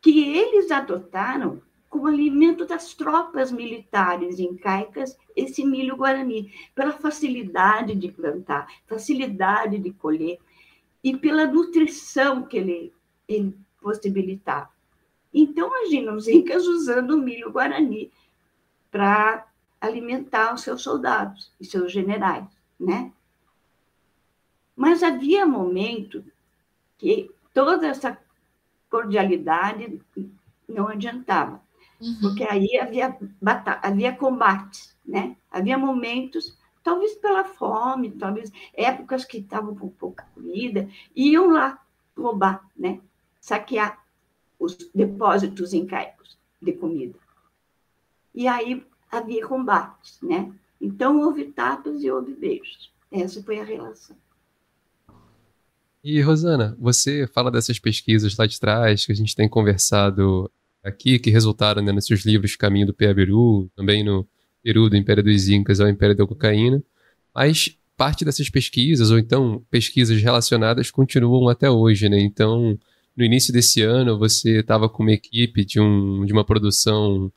que eles adotaram como alimento das tropas militares incaicas esse milho guarani, pela facilidade de plantar, facilidade de colher e pela nutrição que ele, ele possibilitava. Então, imagina os incas usando o milho guarani para alimentar os seus soldados e seus generais, né? Mas havia momento que toda essa cordialidade não adiantava. Uhum. Porque aí havia, havia combate, né? Havia momentos, talvez pela fome, talvez épocas que estavam com pouca comida, iam lá roubar, né? Saquear os depósitos incaicos de comida. E aí havia combates, né? Então houve tapas e houve beijos. Essa foi a relação. E Rosana, você fala dessas pesquisas lá de trás que a gente tem conversado aqui, que resultaram né, nesses livros Caminho do Piabiru, também no Peru, do Império dos Incas ao Império da Cocaína, mas parte dessas pesquisas, ou então pesquisas relacionadas, continuam até hoje, né? Então, no início desse ano, você estava com uma equipe de, um, de uma produção,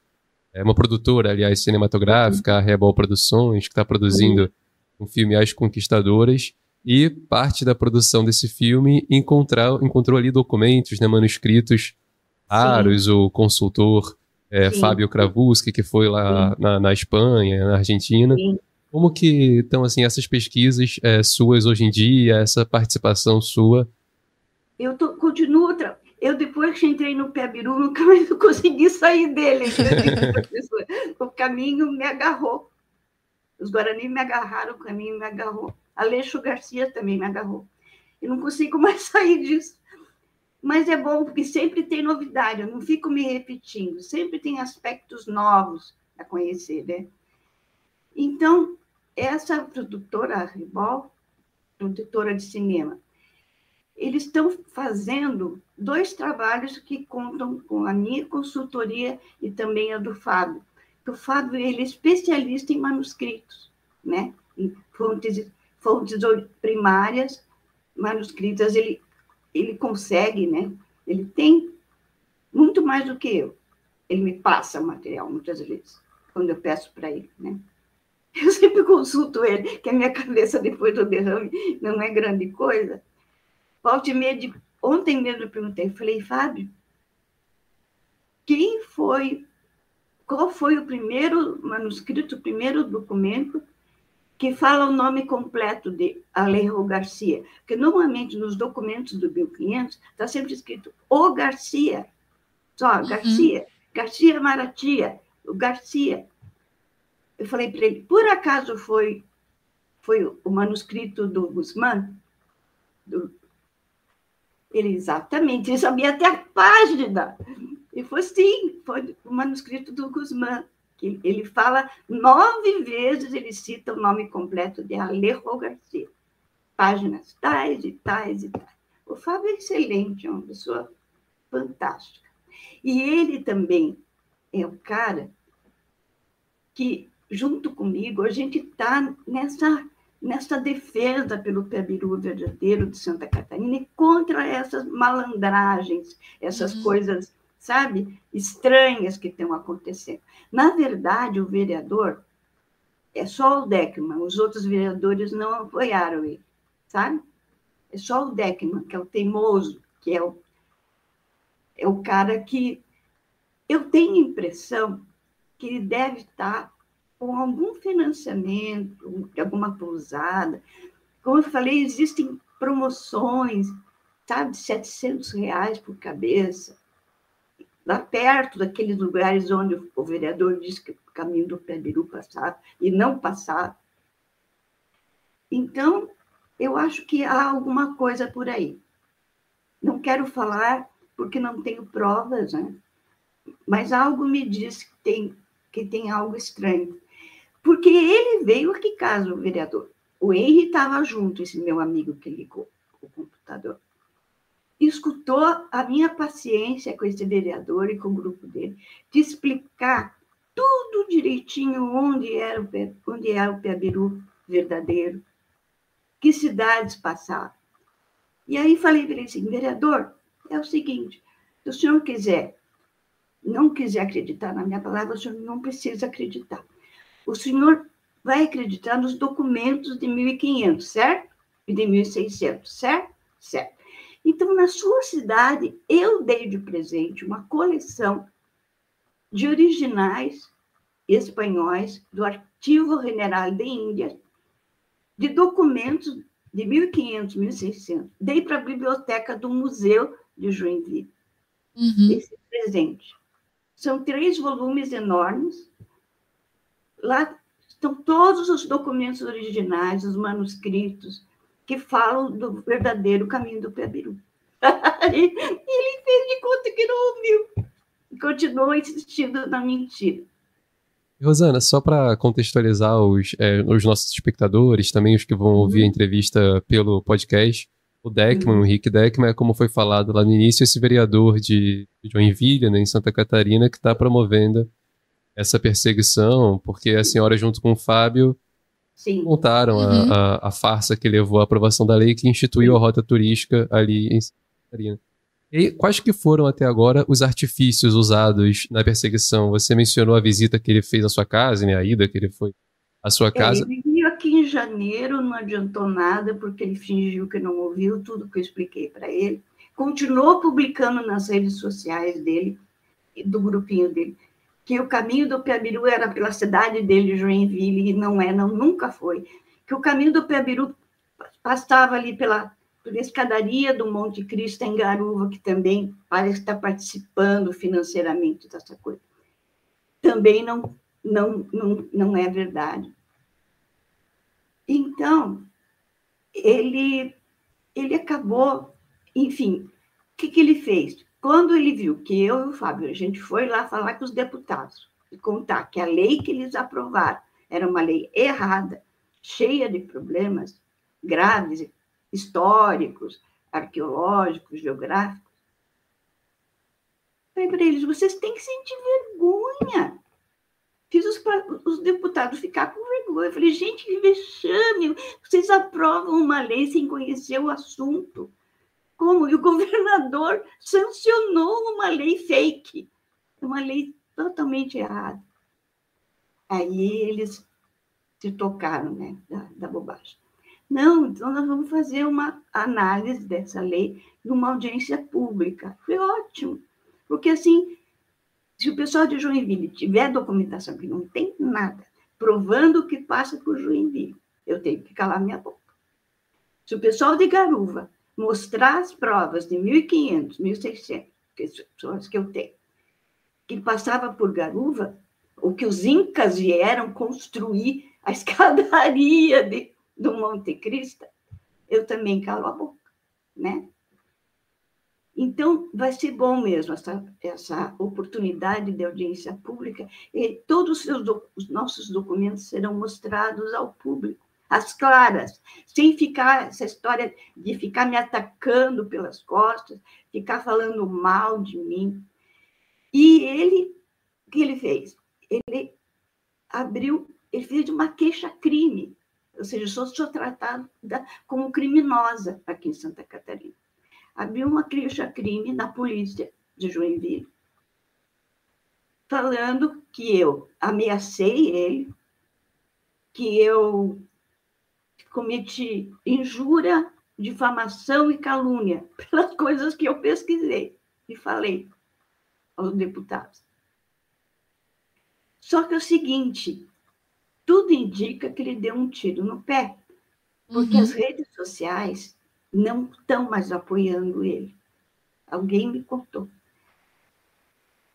é, uma produtora, aliás, cinematográfica, a Rebel Produções, que está produzindo um filme As Conquistadoras, e parte da produção desse filme encontrar, encontrou ali documentos, né, manuscritos raros, o consultor é, Fábio Kravuski, que foi lá na, na, Espanha, na Argentina. Sim. Como que estão assim essas pesquisas é, suas hoje em dia, essa participação sua? Eu tô, continuo eu depois que entrei no Pebiru, nunca mais [LAUGHS] consegui sair dele. o caminho me agarrou. Os Guarani me agarraram, o caminho me agarrou. Aleixo Garcia também me agarrou. Eu não consigo mais [LAUGHS] sair disso. Mas é bom, porque sempre tem novidade, eu não fico me repetindo, sempre tem aspectos novos a conhecer, né? Então, essa produtora, a Ribol, produtora de cinema, eles estão fazendo dois trabalhos que contam com a minha consultoria e também a do Fábio. O Fábio ele é especialista em manuscritos, né? em fontes, fontes primárias, manuscritas, ele ele consegue, né? Ele tem muito mais do que eu. Ele me passa o material muitas vezes, quando eu peço para ele, né? Eu sempre consulto ele, que a minha cabeça depois do derrame não é grande coisa. Volte Ontem mesmo eu perguntei, falei, Fábio, quem foi, qual foi o primeiro manuscrito, o primeiro documento que fala o nome completo de Alejo Garcia, porque normalmente nos documentos do 1500 está sempre escrito o Garcia, só uhum. Garcia, Garcia Maratia, o Garcia. Eu falei para ele, por acaso foi foi o manuscrito do Guzmán? Do... Ele, exatamente, ele sabia até a página. E foi sim, foi o manuscrito do Guzmán que ele fala nove vezes, ele cita o nome completo de Alejo Garcia. Páginas tais e tais e tais. O Fábio é excelente, é uma pessoa fantástica. E ele também é o cara que, junto comigo, a gente está nessa, nessa defesa pelo Pebiru verdadeiro de Santa Catarina e contra essas malandragens, essas uhum. coisas sabe, estranhas que estão acontecendo. Na verdade, o vereador é só o Deckman, os outros vereadores não apoiaram ele, sabe? É só o Deckman, que é o teimoso, que é o, é o cara que eu tenho a impressão que ele deve estar com algum financiamento, de alguma pousada. Como eu falei, existem promoções, sabe, de 700 reais por cabeça lá perto daqueles lugares onde o vereador disse que o caminho do Pebiru passava e não passava. Então, eu acho que há alguma coisa por aí. Não quero falar porque não tenho provas, né? mas algo me diz que tem, que tem algo estranho. Porque ele veio aqui casa, o vereador. O Henry estava junto, esse meu amigo que ligou o computador escutou a minha paciência com esse vereador e com o grupo dele, de explicar tudo direitinho onde era o, onde era o Piabiru verdadeiro, que cidades passavam. E aí falei para ele assim, vereador, é o seguinte, se o senhor quiser, não quiser acreditar na minha palavra, o senhor não precisa acreditar. O senhor vai acreditar nos documentos de 1500, certo? E de 1600, certo? Certo. Então, na sua cidade, eu dei de presente uma coleção de originais espanhóis do Arquivo General de Índia, de documentos de 1500, 1600. Dei para a biblioteca do Museu de Joinville uhum. esse presente. São três volumes enormes. Lá estão todos os documentos originais, os manuscritos, que falam do verdadeiro caminho do Pebiru. [LAUGHS] e ele fez de conta que não ouviu. E continuou insistindo na mentira. Rosana, só para contextualizar os, é, os, nossos espectadores, também os que vão ouvir uhum. a entrevista pelo podcast, o Deckman, uhum. o Rick Deckman, é como foi falado lá no início, esse vereador de, de Joinville, né, em Santa Catarina, que está promovendo essa perseguição, porque a senhora, junto com o Fábio, Sim. contaram uhum. a, a, a, farsa que levou à aprovação da lei que instituiu a rota turística ali em Santa Catarina. E quais que foram até agora os artifícios usados na perseguição? Você mencionou a visita que ele fez à sua casa, né, a ida que ele foi à sua casa. Ele veio aqui em janeiro, não adiantou nada, porque ele fingiu que não ouviu tudo que eu expliquei para ele. Continuou publicando nas redes sociais dele, do grupinho dele, que o caminho do Piabiru era pela cidade dele, Joinville, e não é, não, nunca foi. Que o caminho do Piabiru passava ali pela por escadaria do Monte Cristo em Garuva, que também parece estar participando financeiramente dessa coisa. Também não, não, não, não é verdade. Então, ele, ele acabou, enfim, o que, que ele fez? Quando ele viu que eu e o Fábio, a gente foi lá falar com os deputados e contar que a lei que eles aprovaram era uma lei errada, cheia de problemas graves históricos, arqueológicos, geográficos. Falei para eles: vocês têm que sentir vergonha. Fiz os, os deputados ficar com vergonha. Eu falei: gente, que vexame, vocês aprovam uma lei sem conhecer o assunto. Como? E o governador [LAUGHS] sancionou uma lei fake, uma lei totalmente errada. Aí eles se tocaram né, da, da bobagem. Não, então nós vamos fazer uma análise dessa lei numa audiência pública. Foi ótimo, porque assim, se o pessoal de Joinville tiver documentação que não tem nada, provando o que passa por Joinville, eu tenho que calar minha boca. Se o pessoal de Garuva mostrar as provas de 1.500, 1.600, que são as que eu tenho, que passava por Garuva, ou que os incas vieram construir a [LAUGHS] escadaria de do Monte Cristo, eu também calo a boca, né? Então, vai ser bom mesmo essa, essa oportunidade de audiência pública e todos os, os nossos documentos serão mostrados ao público, às claras, sem ficar essa história de ficar me atacando pelas costas, ficar falando mal de mim. E ele, o que ele fez? Ele abriu, ele fez uma queixa-crime ou seja, sou, sou tratada como criminosa aqui em Santa Catarina. Abriu uma queixa-crime na polícia de Joinville, falando que eu ameacei ele, que eu cometi injúria, difamação e calúnia [LAUGHS] pelas coisas que eu pesquisei e falei aos deputados. Só que é o seguinte, tudo indica que ele deu um tiro no pé, porque uhum. as redes sociais não estão mais apoiando ele. Alguém me contou.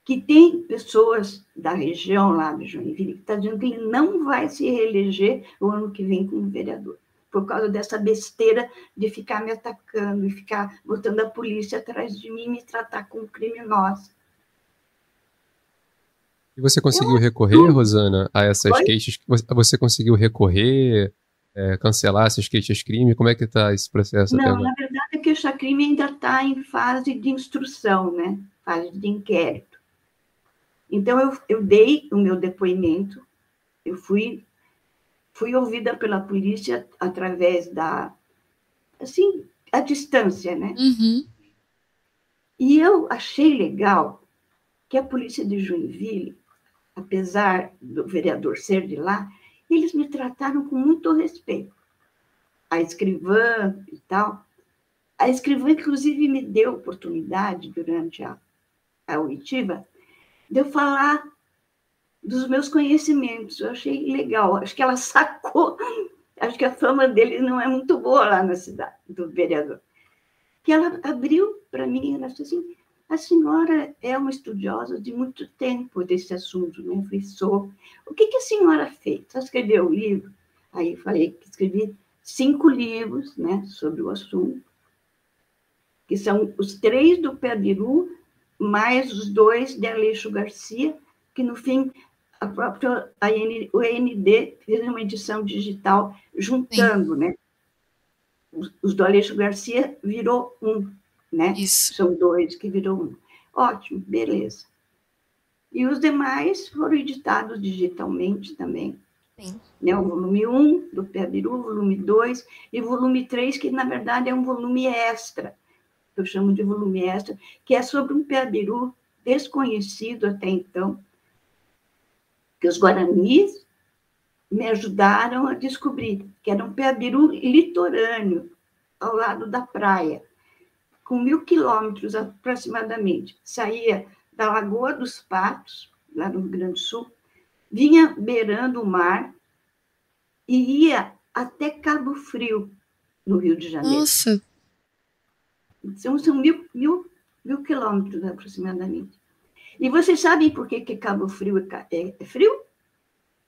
Que tem pessoas da região lá de Joinville que estão tá dizendo que ele não vai se reeleger o ano que vem como vereador, por causa dessa besteira de ficar me atacando e ficar botando a polícia atrás de mim e me tratar como criminosa. E você conseguiu recorrer, Rosana, a essas Oi? queixas? Você conseguiu recorrer, é, cancelar essas queixas-crime? Como é que está esse processo? Não, na verdade, a queixa-crime ainda está em fase de instrução, né? Fase de inquérito. Então, eu, eu dei o meu depoimento, eu fui, fui ouvida pela polícia através da, assim, a distância, né? Uhum. E eu achei legal que a polícia de Joinville apesar do vereador ser de lá, eles me trataram com muito respeito. A escrivã e tal. A escrivã, inclusive, me deu oportunidade, durante a, a oitiva, de eu falar dos meus conhecimentos. Eu achei legal. Acho que ela [LAUGHS] sacou. Acho que a fama dele não é muito boa lá na cidade, do vereador. Que ela abriu para mim, ela disse assim: a senhora é uma estudiosa de muito tempo desse assunto, né? Eu sou. O que, que a senhora fez? Só escreveu o livro? Aí eu falei que escrevi cinco livros né, sobre o assunto, que são os três do Pediru, mais os dois de Aleixo Garcia, que no fim a própria a N, o END fez uma edição digital juntando, Sim. né? Os, os do Aleixo Garcia virou um né? Isso. São dois que viram um. Ótimo, beleza. E os demais foram editados digitalmente também. Sim. Né, o volume 1 do Piabiru, volume 2 e volume 3, que na verdade é um volume extra, que eu chamo de volume extra, que é sobre um Piabiru desconhecido até então, que os guaranis me ajudaram a descobrir, que era um Piabiru litorâneo, ao lado da praia, com mil quilômetros aproximadamente. Saía da Lagoa dos Patos, lá no Rio Grande do Sul, vinha beirando o mar e ia até Cabo Frio, no Rio de Janeiro. Nossa! São, são mil, mil, mil quilômetros aproximadamente. E vocês sabem por que, que Cabo Frio é, é, é frio?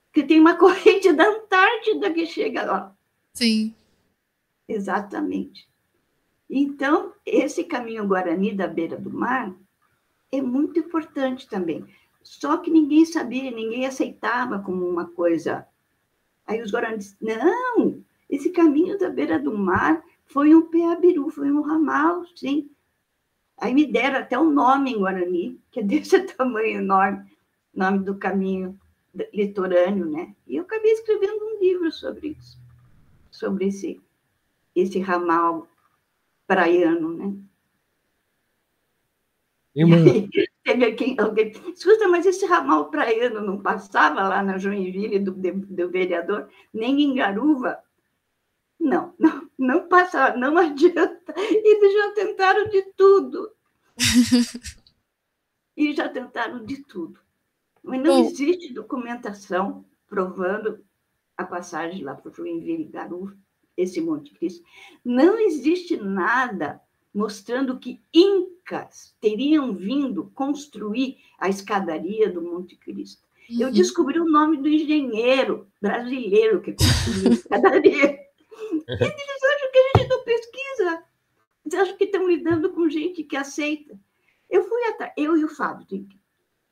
Porque tem uma [LAUGHS] corrente da Antártida que chega lá. Sim. Exatamente. Então, esse caminho Guarani da beira do mar é muito importante também. Só que ninguém sabia, ninguém aceitava como uma coisa. Aí os guaranis, não, esse caminho da beira do mar foi um peabiru, foi um ramal, sim. Aí me deram até um nome em Guarani, que é desse [LAUGHS] tamanho enorme, nome do caminho litorâneo, né? E eu acabei escrevendo um livro sobre isso, sobre esse, esse ramal praiano, né? [LAUGHS] Uma... Teve alguém, escuta, mas esse ramal praiano não passava lá na Joinville do, do vereador, nem em Garuva? Não, não, não passava, não adianta. Eles já tentaram de tudo. [LAUGHS] e já tentaram de tudo. Mas não Bom, existe documentação provando a passagem lá para o Joinville Garuva, esse Monte Cristo. Não existe nada mostrando que incas teriam vindo construir a escadaria do Monte Cristo. Uhum. Eu descobri o nome do engenheiro brasileiro que construiu a escadaria. [LAUGHS] Eles acham que a gente não pesquisa. Eles acham que estão lidando com gente que aceita. Eu fui atrás, eu e o Fábio, tenho que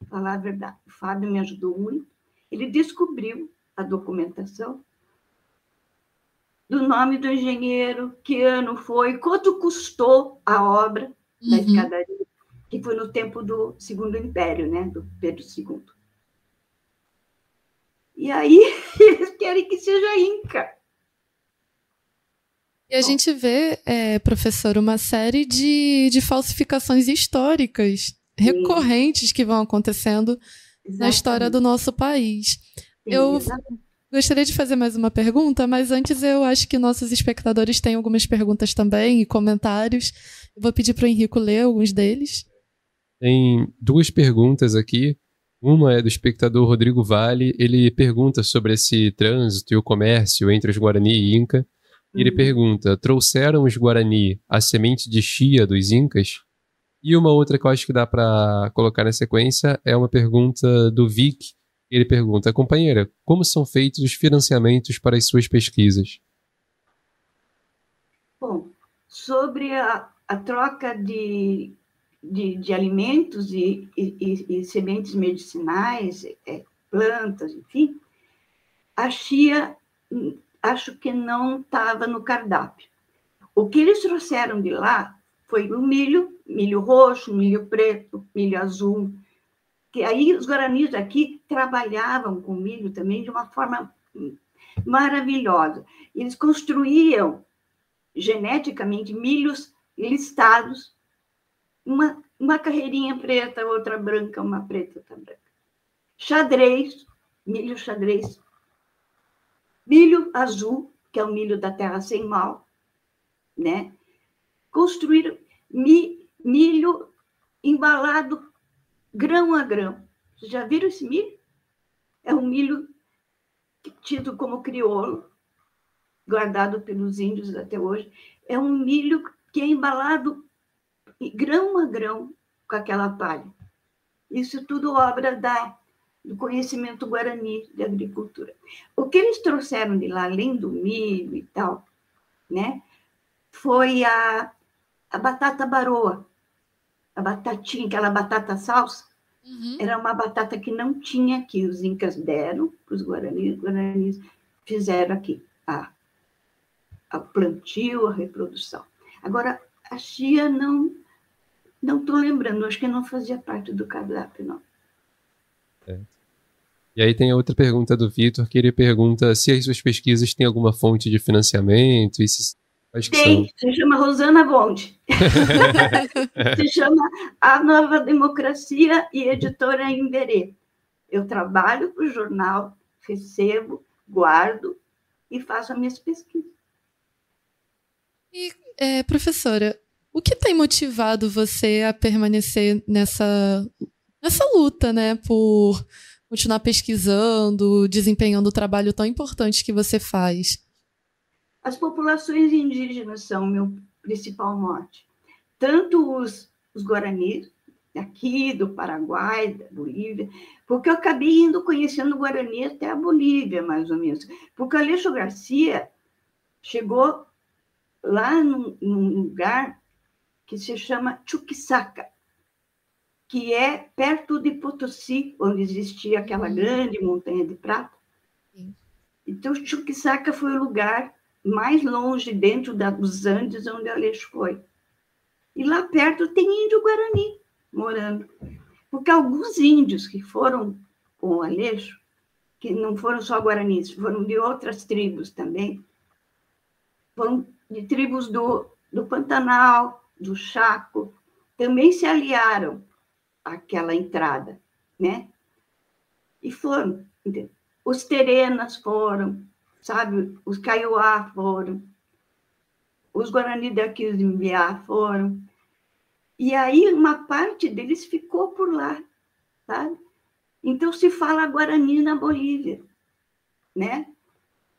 falar a verdade. O Fábio me ajudou muito. Ele descobriu a documentação do nome do engenheiro, que ano foi, quanto custou a obra uhum. da escadaria, que foi no tempo do Segundo Império, né, do Pedro II. E aí [LAUGHS] eles querem que seja Inca. E a gente vê, é, professor, uma série de, de falsificações históricas Sim. recorrentes que vão acontecendo Exatamente. na história do nosso país. Sim, eu exatamente. Gostaria de fazer mais uma pergunta, mas antes eu acho que nossos espectadores têm algumas perguntas também e comentários. Eu vou pedir para o Henrico ler alguns deles. Tem duas perguntas aqui. Uma é do espectador Rodrigo Vale. Ele pergunta sobre esse trânsito e o comércio entre os Guarani e Inca. E ele pergunta: trouxeram os Guarani a semente de chia dos Incas? E uma outra que eu acho que dá para colocar na sequência é uma pergunta do Vic, ele pergunta, companheira, como são feitos os financiamentos para as suas pesquisas? Bom, sobre a, a troca de, de, de alimentos e, e, e, sementes medicinais, é, plantas, enfim, a chia acho que não estava no cardápio. O que eles trouxeram de lá foi o milho, milho roxo, milho preto, milho azul, que aí os guaranis aqui trabalhavam com milho também de uma forma maravilhosa. Eles construíam geneticamente milhos listados, uma, uma carreirinha preta, outra branca, uma preta, outra branca. Xadrez, milho xadrez. Milho azul, que é o milho da terra sem mal, né? Construíram mi, milho embalado grão a grão. Vocês já viram esse milho? É um milho tido como crioulo, guardado pelos índios até hoje. É um milho que é embalado grão a grão com aquela palha. Isso tudo obra da, do conhecimento guarani de agricultura. O que eles trouxeram de lá, além do milho e tal, né, foi a, a batata baroa, a batatinha, aquela batata salsa, uhum. era uma batata que não tinha aqui. Os incas deram para os guaranis, os guaranis fizeram aqui a, a plantio, a reprodução. Agora, a chia não não estou lembrando, acho que não fazia parte do cardápio, não. É. E aí tem a outra pergunta do Vitor, que ele pergunta se as suas pesquisas têm alguma fonte de financiamento e se tem, se chama Rosana Bond. [LAUGHS] se chama A Nova Democracia e Editora Emberê. Eu trabalho para o jornal, recebo, guardo e faço as minhas pesquisas. E, é, professora, o que tem motivado você a permanecer nessa, nessa luta, né, por continuar pesquisando, desempenhando o trabalho tão importante que você faz? As populações indígenas são meu principal mote. Tanto os, os guaranis, aqui do Paraguai, da Bolívia, porque eu acabei indo conhecendo o Guarani até a Bolívia, mais ou menos. Porque Aleixo Garcia chegou lá num, num lugar que se chama Chuquisaca, que é perto de Potosí, onde existia aquela uhum. grande montanha de prata. Então, Chuquisaca foi o lugar mais longe, dentro da, dos Andes, onde Aleixo foi. E lá perto tem índio Guarani morando. Porque alguns índios que foram com o Aleixo, que não foram só guaranis, foram de outras tribos também, foram de tribos do, do Pantanal, do Chaco, também se aliaram àquela entrada, né? E foram. Os Terenas foram, sabe? Os Kaiowá foram, os Guarani daqui de Mbiá foram. E aí uma parte deles ficou por lá, sabe? Então se fala Guarani na Bolívia, né?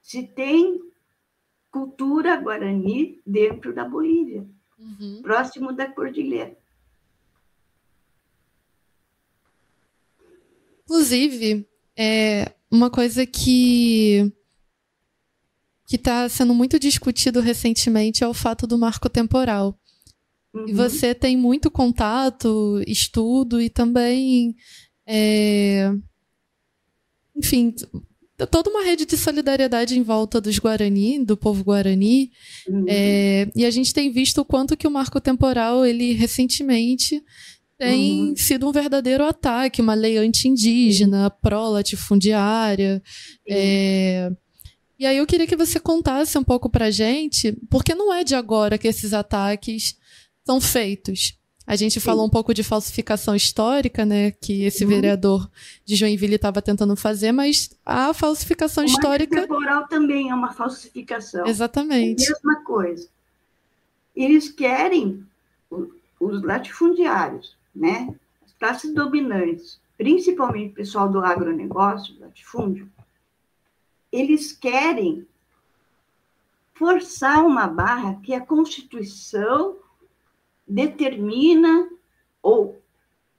Se tem cultura Guarani dentro da Bolívia, uhum. próximo da cordilheira. Inclusive, é uma coisa que que está sendo muito discutido recentemente é o fato do marco temporal. Uhum. E você tem muito contato, estudo e também. É... Enfim, toda uma rede de solidariedade em volta dos Guarani, do povo Guarani. Uhum. É... E a gente tem visto o quanto que o marco temporal, ele recentemente tem uhum. sido um verdadeiro ataque, uma lei anti-indígena, pró-latifundiária. É... E aí eu queria que você contasse um pouco pra gente, porque não é de agora que esses ataques são feitos. A gente Sim. falou um pouco de falsificação histórica, né, que esse uhum. vereador de Joinville estava tentando fazer, mas a falsificação o histórica. temporal também é uma falsificação. Exatamente. É a mesma coisa. Eles querem os latifundiários, né, as classes dominantes, principalmente o pessoal do agronegócio, latifúndio, eles querem forçar uma barra que a Constituição determina ou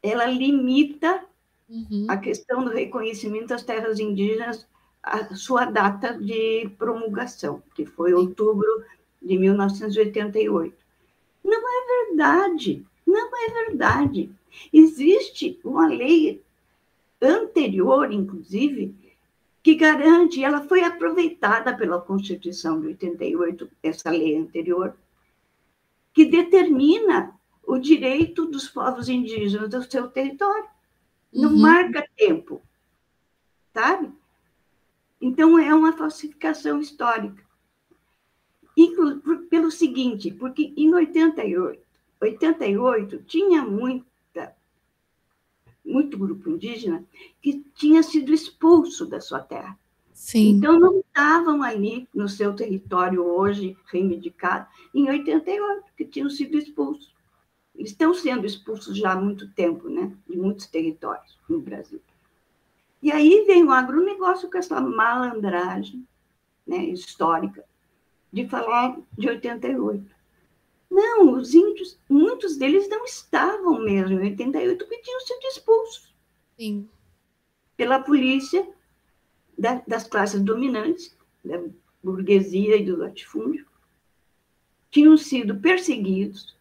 ela limita uhum. a questão do reconhecimento das terras indígenas a sua data de promulgação, que foi outubro de 1988. Não é verdade, não é verdade. Existe uma lei anterior, inclusive, que garante, ela foi aproveitada pela Constituição de 88, essa lei anterior, que determina o direito dos povos indígenas ao seu território. Não uhum. marca tempo, sabe? Então, é uma falsificação histórica. Inclu pelo seguinte, porque em 88, 88 tinha muito muito grupo indígena, que tinha sido expulso da sua terra. Sim. Então, não estavam ali no seu território hoje reivindicado em 88, que tinham sido expulsos. Eles estão sendo expulsos já há muito tempo, né, de muitos territórios no Brasil. E aí vem o agronegócio com essa malandragem né, histórica de falar de 88. Não, os índios, muitos deles não estavam mesmo em 88 porque tinham sido expulsos. Sim. Pela polícia da, das classes dominantes, da burguesia e do latifúndio. Tinham sido perseguidos,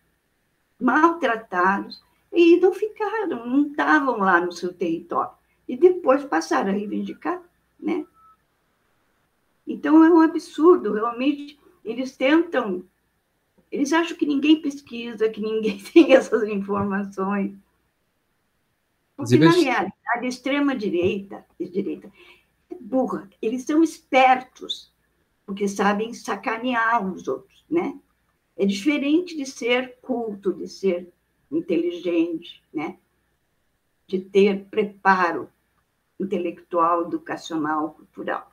maltratados, e não ficaram, não estavam lá no seu território. E depois passaram a reivindicar, né? Então é um absurdo, realmente. Eles tentam eles acham que ninguém pesquisa, que ninguém [LAUGHS] tem essas informações. Porque, na realidade, a extrema-direita direita, é burra. Eles são espertos, porque sabem sacanear os outros, né? É diferente de ser culto, de ser inteligente, né? De ter preparo intelectual, educacional, cultural.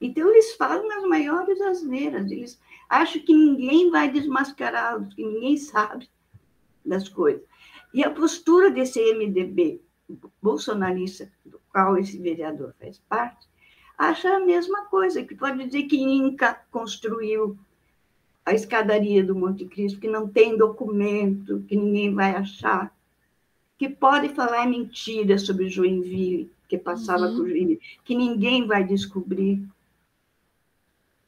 Então, eles falam as maiores asneiras, eles acham que ninguém vai desmascará-los, que ninguém sabe das coisas. E a postura desse MDB bolsonarista, do qual esse vereador faz parte, acha a mesma coisa, que pode dizer que Inca construiu a escadaria do Monte Cristo, que não tem documento, que ninguém vai achar, que pode falar mentira sobre Joinville, que passava uhum. por Joinville, que ninguém vai descobrir.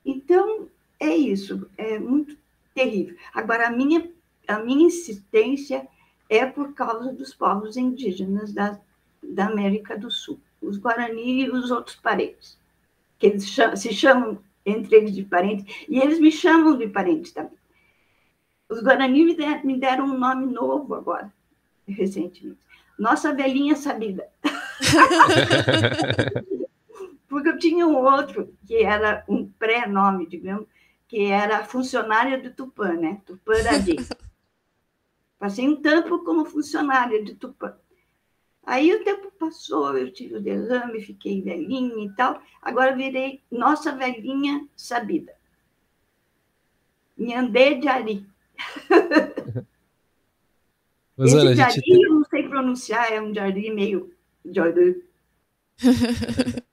Então, é isso, é muito terrível. Agora, a minha, a minha insistência é por causa dos povos indígenas da, da América do Sul, os Guarani e os outros parentes, que eles se chamam entre eles de parentes, e eles me chamam de parentes também. Os Guarani me, der, me deram um nome novo agora, recentemente. Nossa velhinha sabida. [LAUGHS] Porque eu tinha um outro, que era um pré-nome, digamos, que era funcionária do Tupã, né? Tupã Dadi. [LAUGHS] Passei um tempo como funcionária de Tupã. Aí o tempo passou, eu tive o derrame, fiquei velhinha e tal. Agora virei nossa velhinha sabida. Nhandê de Ari. [LAUGHS] Rosana, Esse Jari, gente... eu não sei pronunciar, é um Jari meio... Jari. [LAUGHS]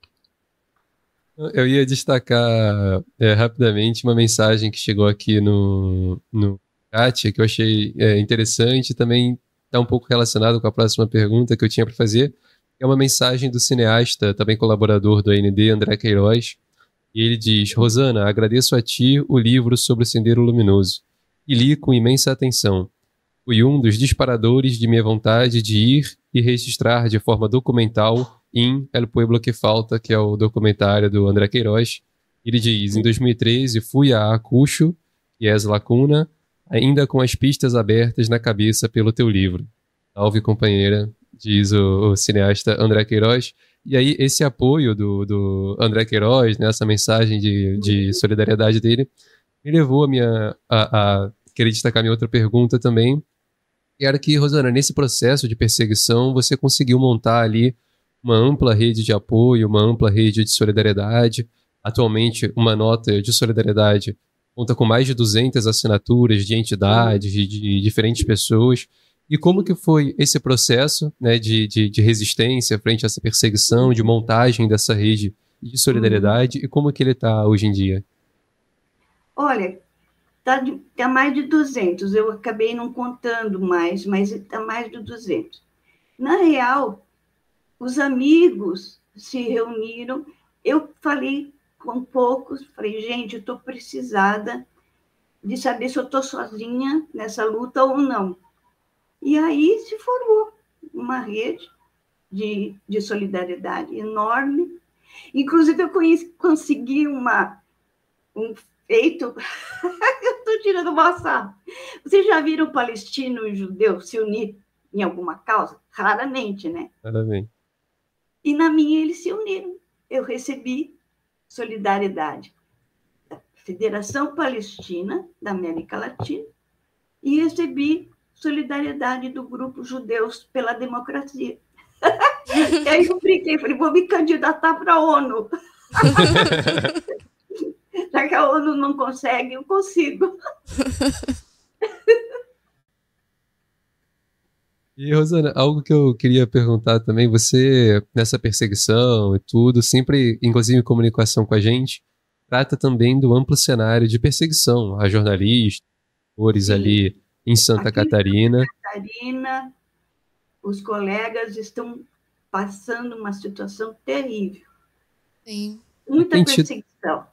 Eu ia destacar é, rapidamente uma mensagem que chegou aqui no, no chat, que eu achei é, interessante, também está um pouco relacionado com a próxima pergunta que eu tinha para fazer. É uma mensagem do cineasta, também colaborador do AND, André Queiroz. E ele diz: Rosana, agradeço a ti o livro sobre o Sendeiro Luminoso. E li com imensa atenção. Fui um dos disparadores de minha vontade de ir e registrar de forma documental em El Pueblo que Falta, que é o documentário do André Queiroz. Ele diz: Em 2013 fui a Acucho, que é Lacuna, ainda com as pistas abertas na cabeça pelo teu livro. Salve, companheira, diz o, o cineasta André Queiroz. E aí, esse apoio do, do André Queiroz, né, essa mensagem de, de solidariedade dele, me levou a, minha, a, a querer destacar minha outra pergunta também. E era que, Rosana, nesse processo de perseguição, você conseguiu montar ali uma ampla rede de apoio, uma ampla rede de solidariedade. Atualmente, uma nota de solidariedade conta com mais de 200 assinaturas de entidades, de, de diferentes pessoas. E como que foi esse processo né, de, de, de, resistência frente a essa perseguição, de montagem dessa rede de solidariedade, e como que ele está hoje em dia? Olha, está tá mais de 200, eu acabei não contando mais, mas está mais de 200. Na real, os amigos se reuniram, eu falei com poucos, falei, gente, eu estou precisada de saber se eu estou sozinha nessa luta ou não. E aí se formou uma rede de, de solidariedade enorme. Inclusive, eu conheci, consegui uma, um feito. [LAUGHS] eu estou tirando uma sarra. Vocês já viram palestino e judeu se unir em alguma causa? Raramente, né? Raramente. E na minha eles se uniram. Eu recebi solidariedade da Federação Palestina da América Latina e recebi solidariedade do grupo Judeus pela Democracia. [LAUGHS] e aí eu brinquei, falei, vou me candidatar para a ONU. [LAUGHS] Já que a ONU não consegue, eu consigo. [LAUGHS] E, Rosana, algo que eu queria perguntar também, você, nessa perseguição e tudo, sempre, inclusive em comunicação com a gente, trata também do amplo cenário de perseguição a jornalistas, atores ali em Santa Aqui Catarina. Em Santa Catarina, os colegas estão passando uma situação terrível. Sim. Muita tem perseguição. Tido,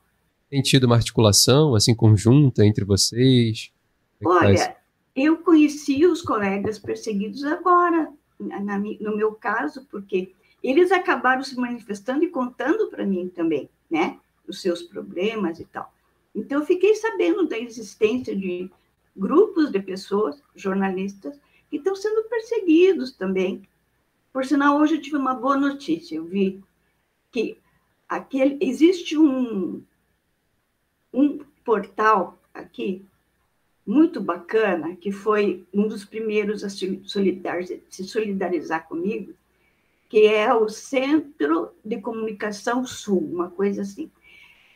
tem tido uma articulação, assim, conjunta entre vocês? É Olha, eu conheci os colegas perseguidos agora, na, no meu caso, porque eles acabaram se manifestando e contando para mim também, né, os seus problemas e tal. Então, eu fiquei sabendo da existência de grupos de pessoas, jornalistas, que estão sendo perseguidos também. Por sinal, hoje eu tive uma boa notícia. Eu vi que aquele, existe um, um portal aqui muito bacana, que foi um dos primeiros a se solidarizar, se solidarizar comigo, que é o Centro de Comunicação Sul, uma coisa assim,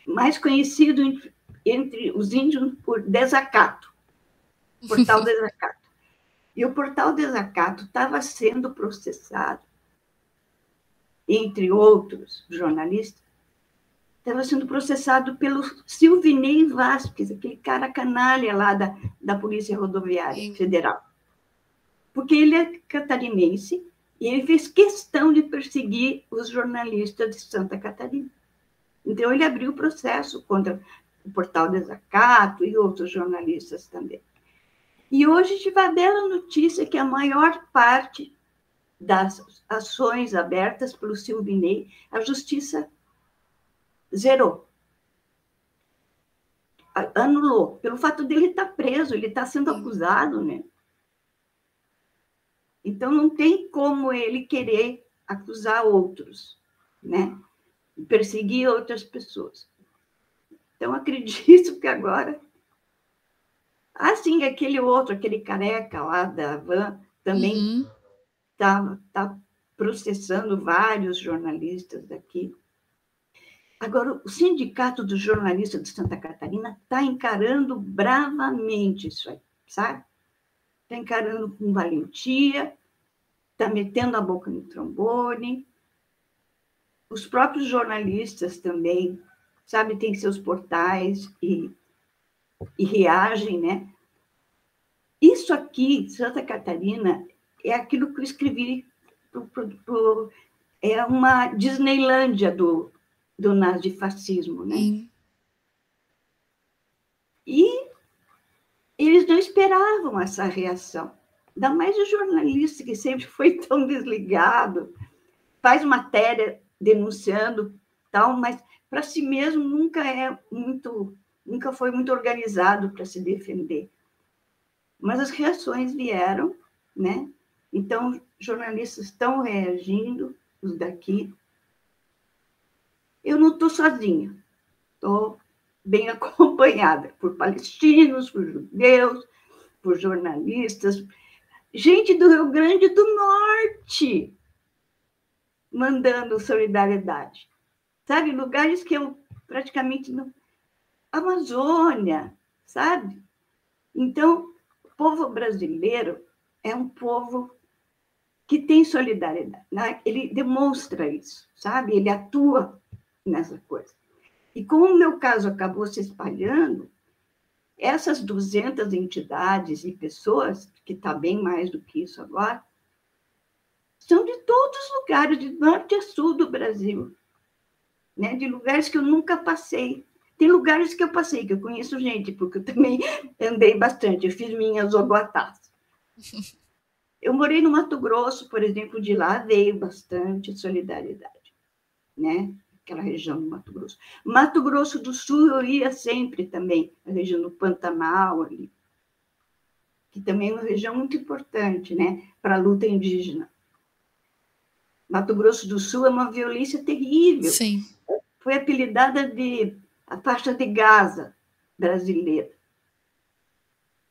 mais conhecido entre os índios por Desacato, Portal [LAUGHS] Desacato. E o Portal Desacato estava sendo processado, entre outros jornalistas, estava sendo processado pelo Silvinei Vasquez, aquele cara canalha lá da, da Polícia Rodoviária Sim. Federal. Porque ele é catarinense e ele fez questão de perseguir os jornalistas de Santa Catarina. Então, ele abriu o processo contra o Portal Desacato e outros jornalistas também. E hoje tive a bela notícia que a maior parte das ações abertas pelo Silvinei, a justiça zerou. Anulou. Pelo fato dele estar preso, ele está sendo acusado, né? Então, não tem como ele querer acusar outros, né? Perseguir outras pessoas. Então, acredito que agora. Assim, aquele outro, aquele careca lá da van, também está uhum. tá processando vários jornalistas daqui. Agora, o Sindicato dos Jornalistas de Santa Catarina está encarando bravamente isso aí, sabe? Está encarando com valentia, está metendo a boca no trombone. Os próprios jornalistas também, sabe, têm seus portais e, e reagem, né? Isso aqui, Santa Catarina, é aquilo que eu escrevi, pro, pro, é uma Disneylândia do, do nazifascismo, né? Sim. E eles não esperavam essa reação. Ainda mais o jornalista, que sempre [LAUGHS] foi tão desligado, faz matéria denunciando tal, mas para si mesmo nunca é muito, nunca foi muito organizado para se defender. Mas as reações vieram, né? Então, jornalistas estão reagindo, os daqui, eu não estou sozinha, estou bem [LAUGHS] acompanhada por palestinos, por judeus, por jornalistas, gente do Rio Grande do Norte mandando solidariedade. Sabe, lugares que eu praticamente não. Amazônia, sabe? Então, o povo brasileiro é um povo que tem solidariedade, né? ele demonstra isso, sabe? Ele atua nessa coisa. E como o meu caso acabou se espalhando, essas 200 entidades e pessoas, que está bem mais do que isso agora, são de todos os lugares, de norte a sul do Brasil, né? de lugares que eu nunca passei. Tem lugares que eu passei, que eu conheço gente, porque eu também [LAUGHS] andei bastante, eu fiz minhas oguatás. [LAUGHS] Eu morei no Mato Grosso, por exemplo, de lá veio bastante solidariedade, né? Aquela região do Mato Grosso. Mato Grosso do Sul eu ia sempre também, a região do Pantanal ali, que também é uma região muito importante, né, para a luta indígena. Mato Grosso do Sul é uma violência terrível. Sim. Foi apelidada de a faixa de Gaza brasileira,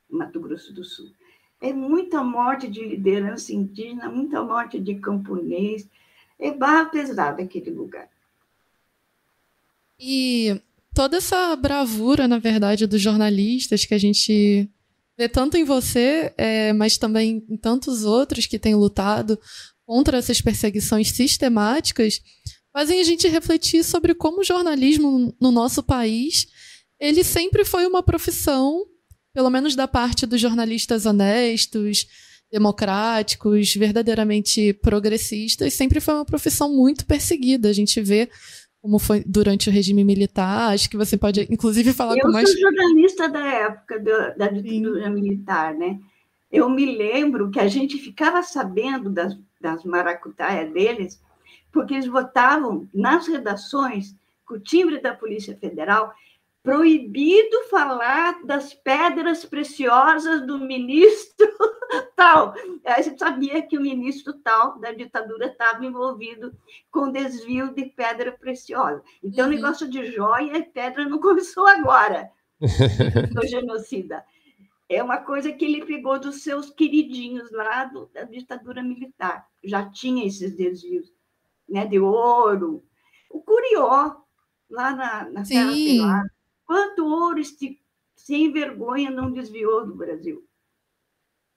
Mato Grosso do Sul. É muita morte de liderança indígena, muita morte de camponês. É barra pesada aquele lugar. E toda essa bravura, na verdade, dos jornalistas que a gente vê tanto em você, é, mas também em tantos outros que têm lutado contra essas perseguições sistemáticas, fazem a gente refletir sobre como o jornalismo no nosso país ele sempre foi uma profissão, pelo menos da parte dos jornalistas honestos, democráticos, verdadeiramente progressistas, sempre foi uma profissão muito perseguida. A gente vê como foi durante o regime militar. Acho que você pode, inclusive, falar eu com mais. Eu sou jornalista da época do, da ditadura militar, né? Eu me lembro que a gente ficava sabendo das, das maracutaias deles, porque eles votavam nas redações com o timbre da Polícia Federal. Proibido falar das pedras preciosas do ministro [LAUGHS] tal. A gente sabia que o ministro tal da ditadura estava envolvido com desvio de pedra preciosa. Então, uhum. o negócio de joia e pedra não [LAUGHS] começou agora, [LAUGHS] do genocida. É uma coisa que ele pegou dos seus queridinhos lá do, da ditadura militar. Já tinha esses desvios né, de ouro. O Curió, lá na, na Serra Pelada, Quanto ouro este sem vergonha não desviou do Brasil?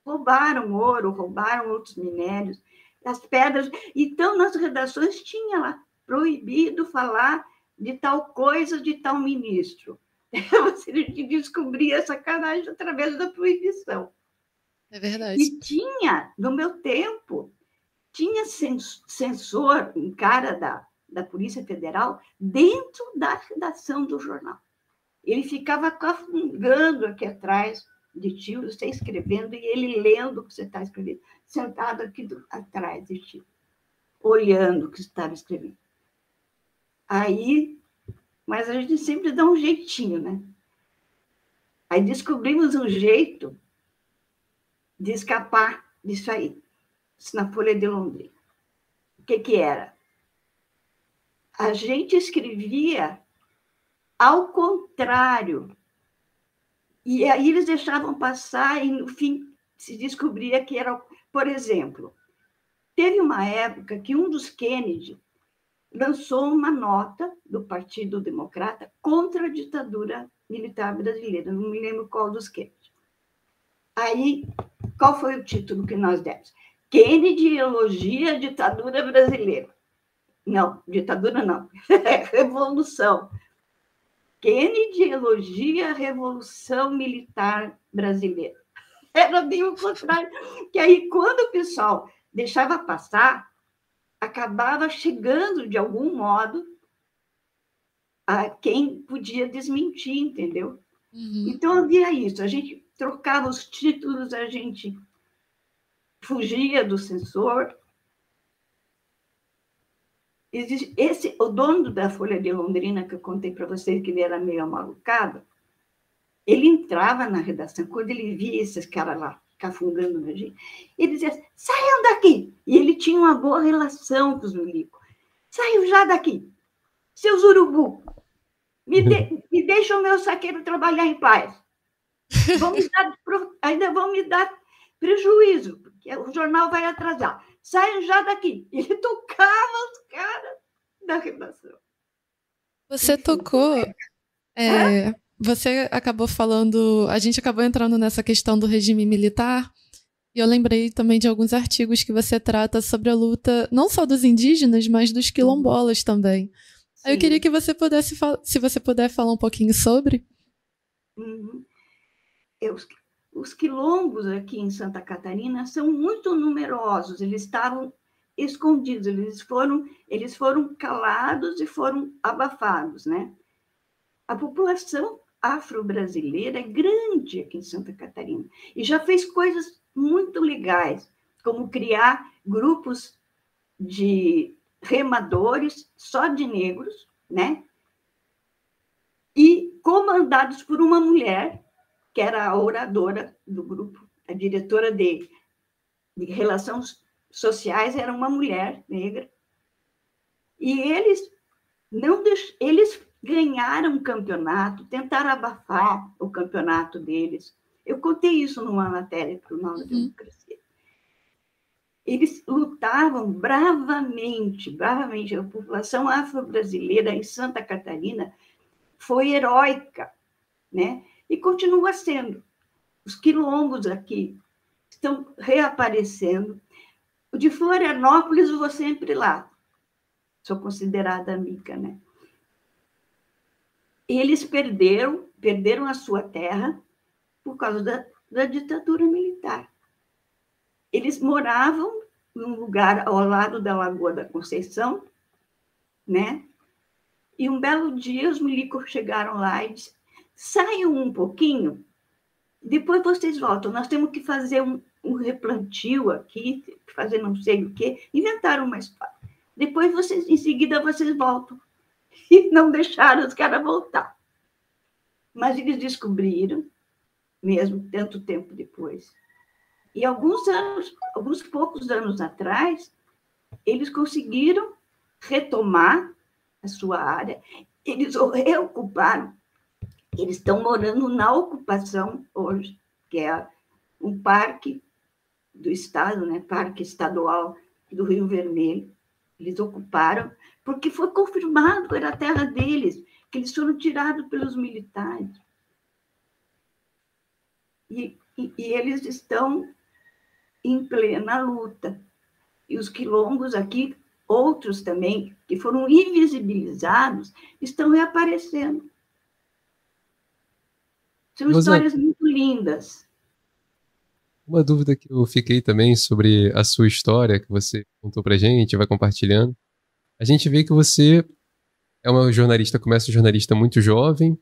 Roubaram ouro, roubaram outros minérios, as pedras. Então, nas redações tinha lá proibido falar de tal coisa de tal ministro. [LAUGHS] Você descobria essa sacanagem através da proibição. É verdade. E tinha, no meu tempo, tinha censor, um cara da, da Polícia Federal, dentro da redação do jornal. Ele ficava cafungando aqui atrás de ti, você escrevendo, e ele lendo o que você está escrevendo, sentado aqui do, atrás de ti, olhando o que você estava escrevendo. Aí, mas a gente sempre dá um jeitinho, né? Aí descobrimos um jeito de escapar disso aí, na Folha de Londrina. O que, que era? A gente escrevia ao contrário. E aí eles deixavam passar e, no fim, se descobria que era. Por exemplo, teve uma época que um dos Kennedy lançou uma nota do Partido Democrata contra a ditadura militar brasileira, não me lembro qual dos Kennedy. Aí, qual foi o título que nós demos? Kennedy elogia a ditadura brasileira. Não, ditadura não, [LAUGHS] revolução. Kennedy elogia a Revolução Militar Brasileira. [LAUGHS] Era bem o contrário. Que aí, quando o pessoal deixava passar, acabava chegando, de algum modo, a quem podia desmentir, entendeu? Uhum. Então, havia isso. A gente trocava os títulos, a gente fugia do censor, esse, o dono da Folha de Londrina, que eu contei para vocês que ele era meio amalucado, ele entrava na redação, quando ele via esses caras lá cafungando na gente, ele dizia, saiam daqui! E ele tinha uma boa relação com os milicos. Saiam já daqui! Seus urubu! Me, de, [LAUGHS] me deixam o meu saqueiro trabalhar em paz. Vão dar, ainda vão me dar prejuízo, porque o jornal vai atrasar saiam já daqui. [LAUGHS] Ele tocava os caras da redação. Você tocou. É, você acabou falando. A gente acabou entrando nessa questão do regime militar. E eu lembrei também de alguns artigos que você trata sobre a luta, não só dos indígenas, mas dos quilombolas também. Sim. Aí eu queria que você pudesse, se você puder falar um pouquinho sobre. Uhum. Eu, os quilombos aqui em Santa Catarina são muito numerosos, eles estavam escondidos, eles foram, eles foram calados e foram abafados, né? A população afro-brasileira é grande aqui em Santa Catarina e já fez coisas muito legais, como criar grupos de remadores só de negros, né? E comandados por uma mulher que era a oradora do grupo, a diretora de, de relações sociais era uma mulher negra. E eles não deix... eles ganharam o campeonato, tentaram abafar o campeonato deles. Eu contei isso numa matéria para o Nova uhum. Democracia. Eles lutavam bravamente, bravamente. A população afro-brasileira em Santa Catarina foi heróica, né? E continua sendo. Os quilombos aqui estão reaparecendo. O de Florianópolis, eu vou sempre lá. Sou considerada amiga, né? Eles perderam, perderam a sua terra por causa da, da ditadura militar. Eles moravam num lugar ao lado da Lagoa da Conceição, né? E um belo dia os milicos chegaram lá e saiam um pouquinho, depois vocês voltam. Nós temos que fazer um, um replantio aqui, fazer não sei o quê, inventaram uma história. Depois vocês, em seguida, vocês voltam. [LAUGHS] E não deixaram os caras voltar. Mas eles descobriram, mesmo tanto tempo depois, e alguns anos, alguns poucos anos atrás, eles conseguiram retomar a sua área, eles reocuparam, eles estão morando na ocupação hoje, que é um parque do estado, né, parque estadual do Rio Vermelho. Eles ocuparam porque foi confirmado que era a terra deles, que eles foram tirados pelos militares. E, e, e eles estão em plena luta. E os quilombos aqui, outros também, que foram invisibilizados, estão reaparecendo. São histórias muito lindas. Uma dúvida que eu fiquei também sobre a sua história, que você contou pra gente, vai compartilhando. A gente vê que você é uma jornalista, começa um jornalista muito jovem,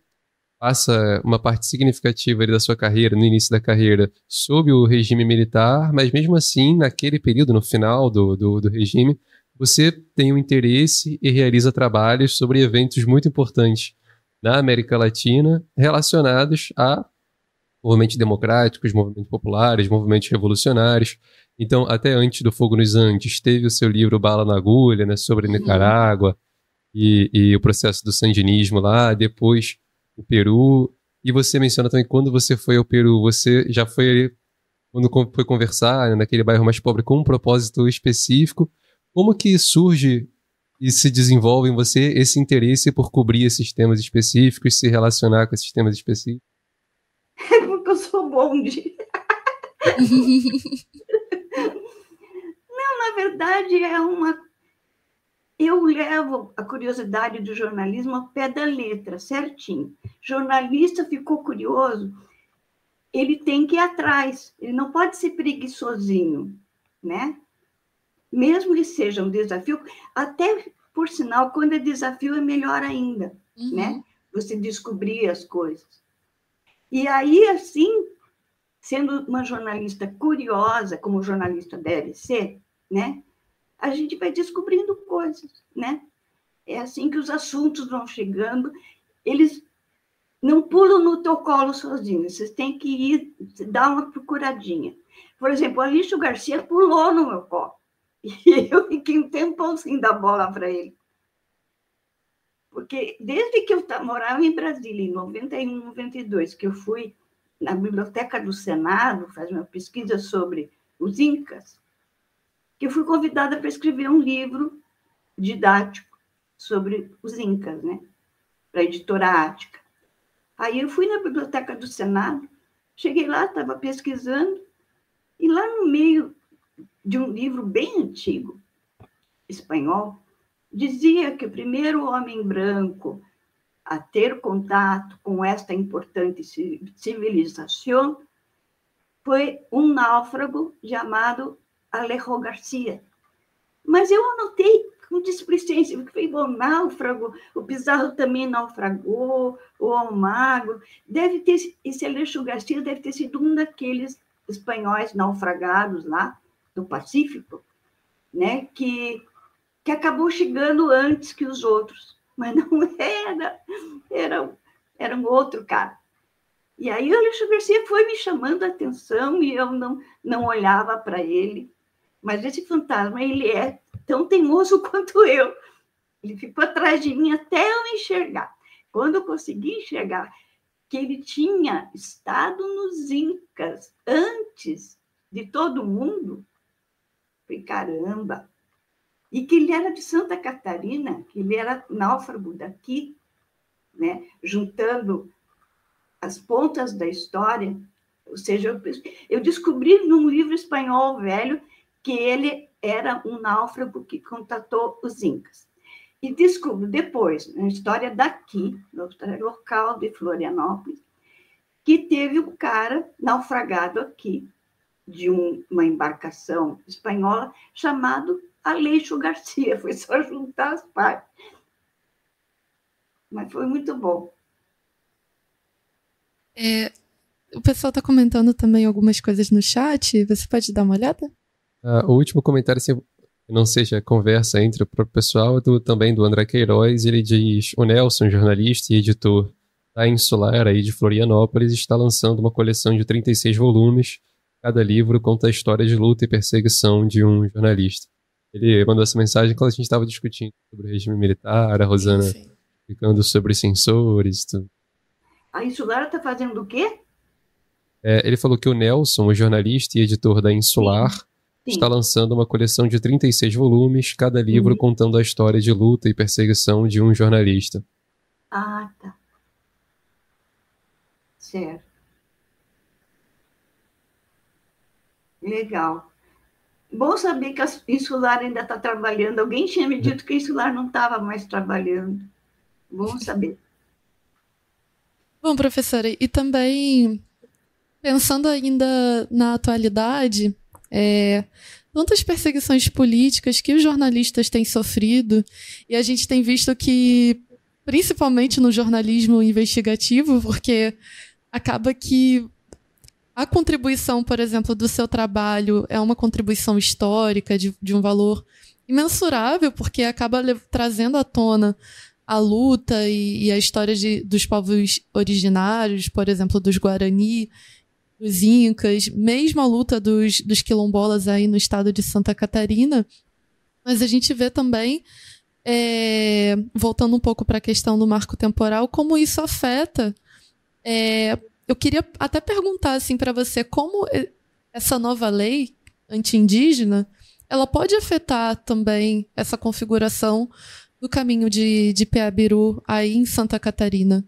passa uma parte significativa da sua carreira, no início da carreira, sob o regime militar, mas mesmo assim, naquele período, no final do, do, do regime, você tem um interesse e realiza trabalhos sobre eventos muito importantes na América Latina relacionados a movimentos democráticos, movimentos populares, movimentos revolucionários. Então, até antes do Fogo nos Andes, teve o seu livro Bala na Agulha, né, sobre. Nicarágua e, e, o processo do sandinismo lá, depois o Peru. E você menciona também quando você foi ao Peru, você já foi quando foi conversar né, naquele bairro mais pobre com um propósito específico. Como que surge e se desenvolve em você esse interesse por cobrir esses temas específicos, se relacionar com esses temas específicos? É [LAUGHS] porque eu sou bonde. [LAUGHS] Não, na verdade é uma. Eu levo a curiosidade do jornalismo ao pé da letra, certinho. Jornalista ficou curioso, ele tem que ir atrás, ele não pode ser preguiçosinho, né? Mesmo que seja um desafio, até por sinal, quando é desafio é melhor ainda, uhum. né? Você descobrir as coisas. E aí, assim, sendo uma jornalista curiosa, como jornalista deve ser, né? A gente vai descobrindo coisas, né? É assim que os assuntos vão chegando, eles não pulam no teu colo sozinhos, vocês têm que ir dar uma procuradinha. Por exemplo, o Alício Garcia pulou no meu colo. E [LAUGHS] eu fiquei um tempão sem dar bola para ele. Porque desde que eu morava em Brasília, em 91, 92, que eu fui na biblioteca do Senado fazer uma pesquisa sobre os Incas, que eu fui convidada para escrever um livro didático sobre os Incas, né? Para a editora Ática. Aí eu fui na biblioteca do Senado, cheguei lá, estava pesquisando, e lá no meio de um livro bem antigo, espanhol, dizia que o primeiro homem branco a ter contato com esta importante civilização foi um náufrago chamado Alejo Garcia. Mas eu anotei com displicência, porque foi bom náufrago, o Pizarro também naufragou, o Almagro. Deve ter, esse Alejo Garcia deve ter sido um daqueles espanhóis naufragados lá do Pacífico, né, que, que acabou chegando antes que os outros [LAUGHS] mas não era, era, era um outro cara. E aí o Alexandre Garcia foi me chamando a atenção e eu não, não olhava para ele. Mas esse fantasma, ele é tão teimoso [LAUGHS] quanto eu. Ele ficou atrás de mim até eu enxergar. Quando eu consegui enxergar que ele tinha estado nos Incas antes de todo mundo, falei, caramba, e que ele era de Santa Catarina, que ele era náufrago daqui, né? juntando as pontas da história. Ou seja, eu, descobri num livro espanhol velho que ele era um náufrago que contatou os Incas. E descubro depois, na história daqui, na história local de Florianópolis, que teve um cara naufragado aqui, de um, uma embarcação espanhola, chamado Aleixo Garcia, foi só juntar as partes. Mas foi muito bom. É, o pessoal está comentando também algumas coisas no chat. Você pode dar uma olhada? Uh, o último comentário, assim, não seja conversa entre o próprio pessoal, é do, também do André Queiroz. Ele diz: O Nelson, jornalista e editor a Insular aí de Florianópolis está lançando uma coleção de 36 volumes. Cada livro conta a história de luta e perseguição de um jornalista. Ele mandou essa mensagem quando a gente estava discutindo sobre o regime militar, a Rosana sim, ficando sobre censores. Tudo. A Insular está fazendo o quê? É, ele falou que o Nelson, o jornalista e editor da Insular, sim, sim. está lançando uma coleção de 36 volumes, cada livro uhum. contando a história de luta e perseguição de um jornalista. Ah, tá. Certo. Legal. Bom saber que a Insular ainda está trabalhando. Alguém tinha me dito que a Insular não estava mais trabalhando. Bom saber. Bom, professora, e também pensando ainda na atualidade, é, tantas perseguições políticas que os jornalistas têm sofrido, e a gente tem visto que, principalmente no jornalismo investigativo, porque acaba que a contribuição, por exemplo, do seu trabalho é uma contribuição histórica de, de um valor imensurável, porque acaba trazendo à tona a luta e, e a história de, dos povos originários, por exemplo, dos Guarani, dos Incas, mesmo a luta dos, dos quilombolas aí no estado de Santa Catarina. Mas a gente vê também, é, voltando um pouco para a questão do marco temporal, como isso afeta é, eu queria até perguntar assim para você como essa nova lei anti-indígena ela pode afetar também essa configuração do caminho de, de Peabiru aí em Santa Catarina?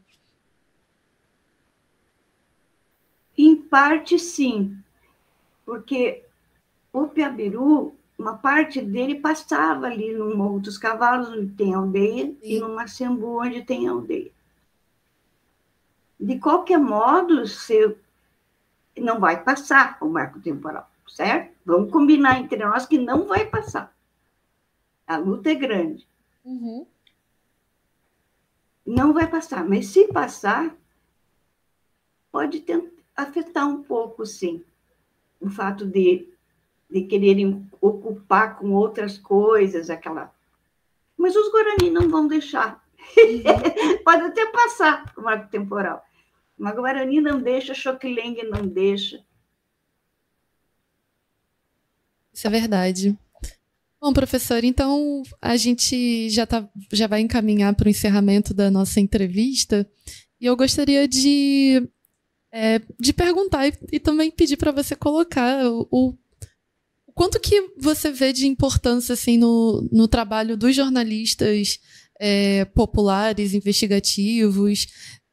Em parte, sim, porque o Piabiru, uma parte dele passava ali no Morro dos Cavalos, onde tem aldeia, sim. e no Macembu, onde tem aldeia de qualquer modo, você não vai passar o marco temporal, certo? Vamos combinar entre nós que não vai passar. A luta é grande. Uhum. Não vai passar, mas se passar, pode afetar um pouco, sim, o fato de, de quererem ocupar com outras coisas aquela. Mas os Guarani não vão deixar. Uhum. [LAUGHS] pode até passar o marco temporal, mas Guarani não deixa, Xoquileng não deixa. Isso é verdade. Bom, professor, então a gente já, tá, já vai encaminhar para o encerramento da nossa entrevista e eu gostaria de, é, de perguntar e, e também pedir para você colocar o, o, quanto que você vê de importância assim, no, no trabalho dos jornalistas é, populares, investigativos,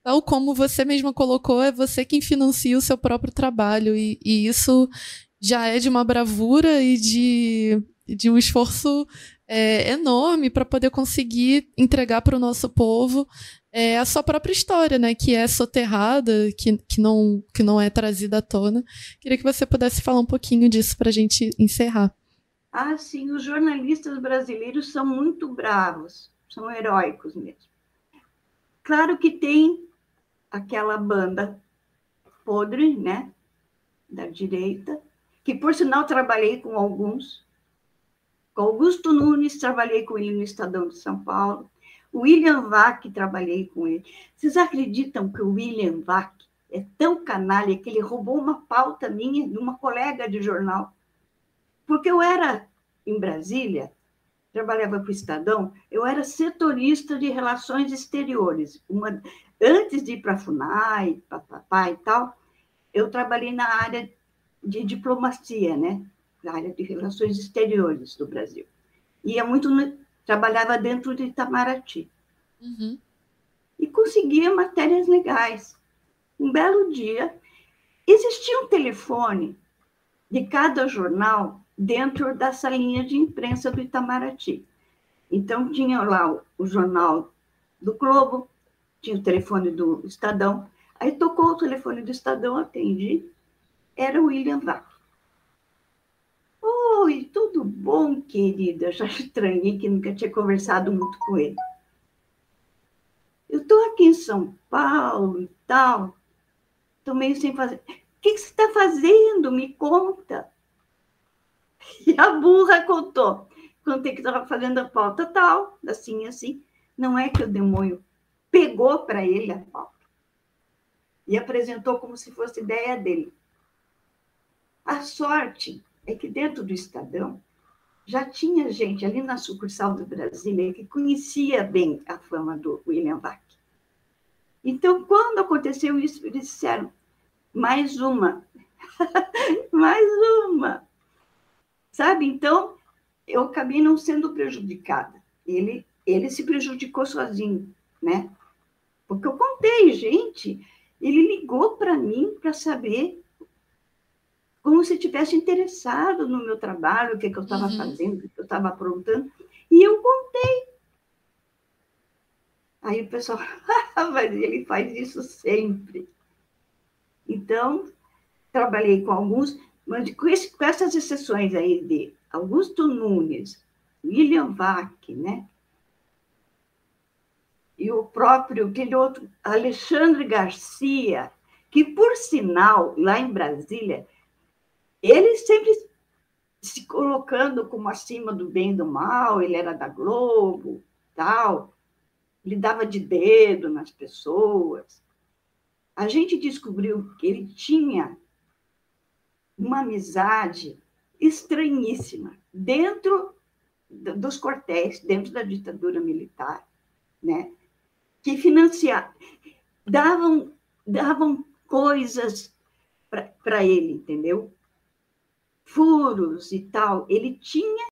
Tal como você mesma colocou, é você quem financia o seu próprio trabalho. E, e isso já é de uma bravura e de, de um esforço é, enorme para poder conseguir entregar para o nosso povo é, a sua própria história, né? Que é soterrada, que, que, não, que não é trazida à tona. Queria que você pudesse falar um pouquinho disso para a gente encerrar. Ah, sim, os jornalistas brasileiros são muito bravos, são heróicos mesmo. Claro que tem aquela banda podre, né, da direita, que por sinal trabalhei com alguns. Com Augusto Nunes, trabalhei com ele no Estadão de São Paulo. William Vac, trabalhei com ele. Vocês acreditam que o William Vac é tão canalha que ele roubou uma pauta minha de uma colega de jornal? Porque eu era em Brasília, trabalhava para o Estadão, eu era setorista de relações exteriores. Uma, antes de ir para a FUNAI, papapá e tal, eu trabalhei na área de diplomacia, né? Na área de relações exteriores do Brasil. E é muito trabalhava dentro de Itamaraty. Uhum. E conseguia matérias legais. Um belo dia, existia um telefone de cada jornal dentro da salinha de imprensa do Itamaraty. Então, tinha lá o, o jornal do Globo, tinha o telefone do Estadão. Aí tocou o telefone do Estadão, atendi. Era o William Vac. Oi, tudo bom, querida? Já estranhei que nunca tinha conversado muito com ele. Eu estou aqui em São Paulo e tal. Estou meio sem fazer. O que, que você está fazendo? Me conta. E a burra contou. Contei que estava fazendo a pauta tal, assim, assim. Não é que o demônio pegou para ele a pauta. e apresentou como se fosse ideia dele. A sorte é que dentro do Estadão já tinha gente ali na sucursal do Brasília que conhecia bem a fama do William Bach. Então, quando aconteceu isso, eles disseram: mais uma, [LAUGHS] mais uma. Sabe? Então, eu acabei não sendo prejudicada. Ele, ele se prejudicou sozinho, né? Porque eu contei, gente, ele ligou para mim para saber como se tivesse interessado no meu trabalho, o que, que eu estava uhum. fazendo, o que eu estava aprontando, e eu contei. Aí o pessoal, [LAUGHS] mas ele faz isso sempre. Então, trabalhei com alguns, mas com, esse, com essas exceções aí de Augusto Nunes, William Vac, né? E o próprio, aquele outro, Alexandre Garcia, que, por sinal, lá em Brasília, ele sempre se colocando como acima do bem e do mal, ele era da Globo, tal, ele dava de dedo nas pessoas. A gente descobriu que ele tinha uma amizade estranhíssima dentro dos quartéis, dentro da ditadura militar, né? Que financiavam, davam, davam coisas para ele, entendeu? Furos e tal. Ele tinha,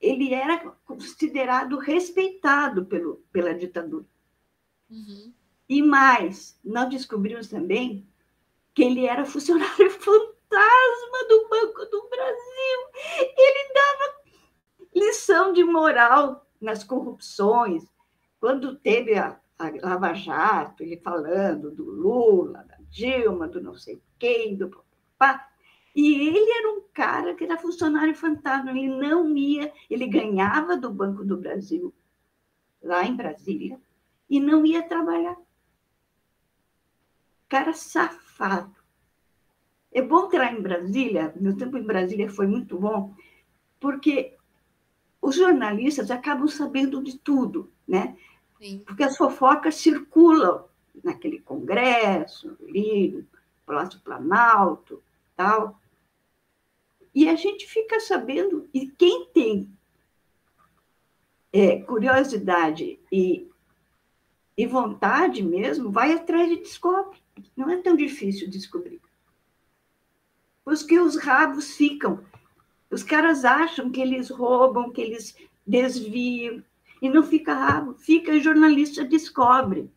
ele era considerado respeitado pelo, pela ditadura. Uhum. E mais, nós descobrimos também que ele era funcionário [LAUGHS] fantasma do Banco do Brasil. Ele dava lição de moral nas corrupções. Quando teve a, a Lava Jato, ele falando do Lula, da Dilma, do não sei quem, do papá. E ele era um cara que era funcionário fantasma, ele não ia, ele ganhava do Banco do Brasil, lá em Brasília, e não ia trabalhar. Cara safado. É bom lá em Brasília, meu tempo em Brasília foi muito bom, porque os jornalistas acabam sabendo de tudo, né? Sim. Porque as fofocas circulam naquele congresso, ali Palácio Planalto, tal. E a gente fica sabendo, e quem tem é, curiosidade e, e vontade mesmo, vai atrás e descobre. Não é tão difícil descobrir porque os rabos ficam. Os caras acham que eles roubam, que eles desviam, e não fica rabo, fica e jornalista descobre.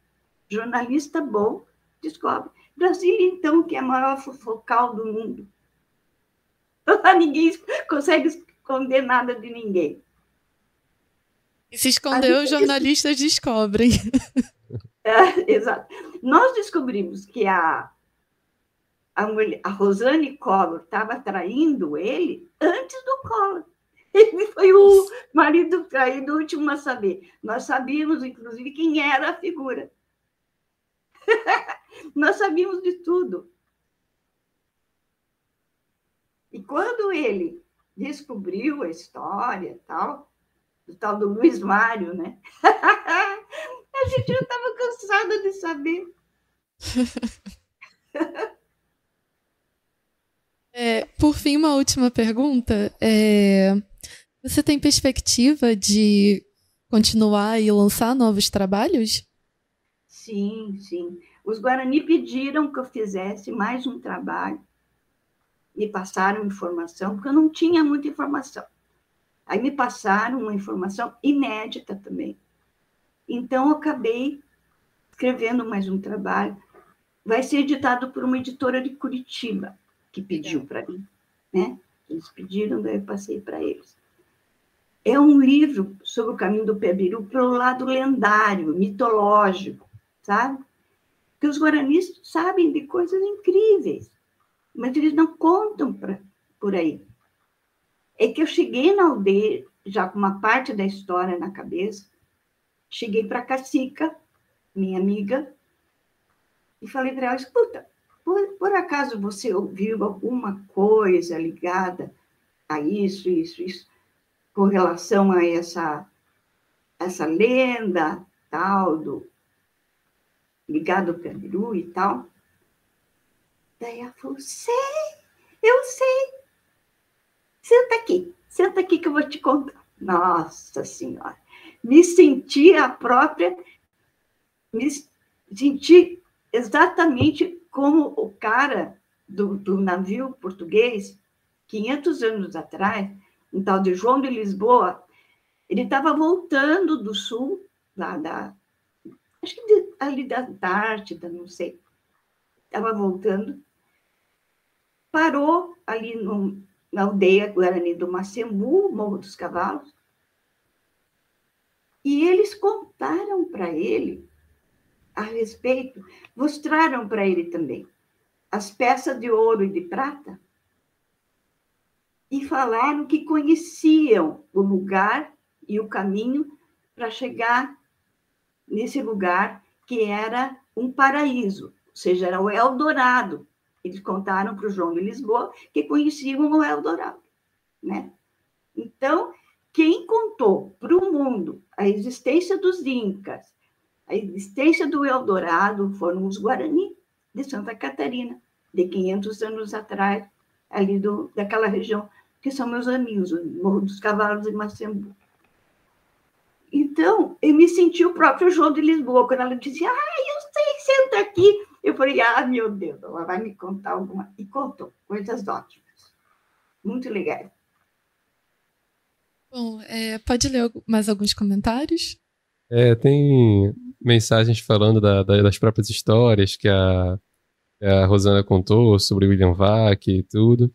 Jornalista bom descobre. Brasília, então, que é a maior focal do mundo. [LAUGHS] ninguém consegue esconder nada de ninguém. E se escondeu, os jornalistas descobrem. [LAUGHS] É, exato. Nós descobrimos que a a, mulher, a Rosane Collor estava traindo ele antes do Collor. [LAUGHS] Ele foi o marido traído último a saber. Nós sabíamos, inclusive, quem era a figura. [LAUGHS] Nós sabíamos de tudo. E quando ele descobriu a história tal, do tal do Luiz Mário, né? [LAUGHS] a gente já estava cansada de saber. É, por fim, uma última pergunta. É, você tem perspectiva de continuar e lançar novos trabalhos? Sim, sim. Os Guarani pediram que eu fizesse mais um trabalho. Me passaram informação, porque eu não tinha muita informação. Aí me passaram uma informação inédita também. Então, eu acabei escrevendo mais um trabalho. Vai ser editado por uma editora de Curitiba que pediu para mim, né? Eles pediram, daí eu passei para eles. É um livro sobre o caminho do Pebiru pelo lado lendário, mitológico, sabe? Que os guaranis sabem de coisas incríveis, mas eles não contam pra, por aí. É que eu cheguei na aldeia, já com uma parte da história na cabeça, cheguei para a Cacica, minha amiga, e falei para ela: escuta, por, por acaso você ouviu alguma coisa ligada a isso, isso, isso, com relação a essa, essa lenda tal do ligado ao Peru e tal? Daí ela falou: sei, eu sei. Senta aqui, senta aqui que eu vou te contar. Nossa Senhora, me senti a própria, me senti exatamente como o cara do, do navio português, 500 anos atrás, um tal de João de Lisboa, ele estava voltando do sul, lá da, acho que de, ali da Antártida, não sei, estava voltando, parou ali no, na aldeia Guarani do Macembu, Morro dos Cavalos, e eles contaram para ele a respeito, mostraram para ele também as peças de ouro e de prata e falaram que conheciam o lugar e o caminho para chegar nesse lugar que era um paraíso, ou seja, era o Eldorado, eles contaram para o João de Lisboa que conheciam o Eldorado. Né? Então, quem contou para o mundo a existência dos Incas, a existência do Eldorado, foram os Guarani de Santa Catarina, de 500 anos atrás, ali do, daquela região, que são meus amigos, Morro dos Cavalos e Macembu. Então, eu me senti o próprio João de Lisboa, quando ela dizia, ah, eu sei, senta aqui, eu falei, ah, meu Deus, ela vai me contar alguma. E contou coisas ótimas. Muito legal. Bom, é, pode ler mais alguns comentários? É, tem mensagens falando da, da, das próprias histórias que a, a Rosana contou sobre William Vac e tudo.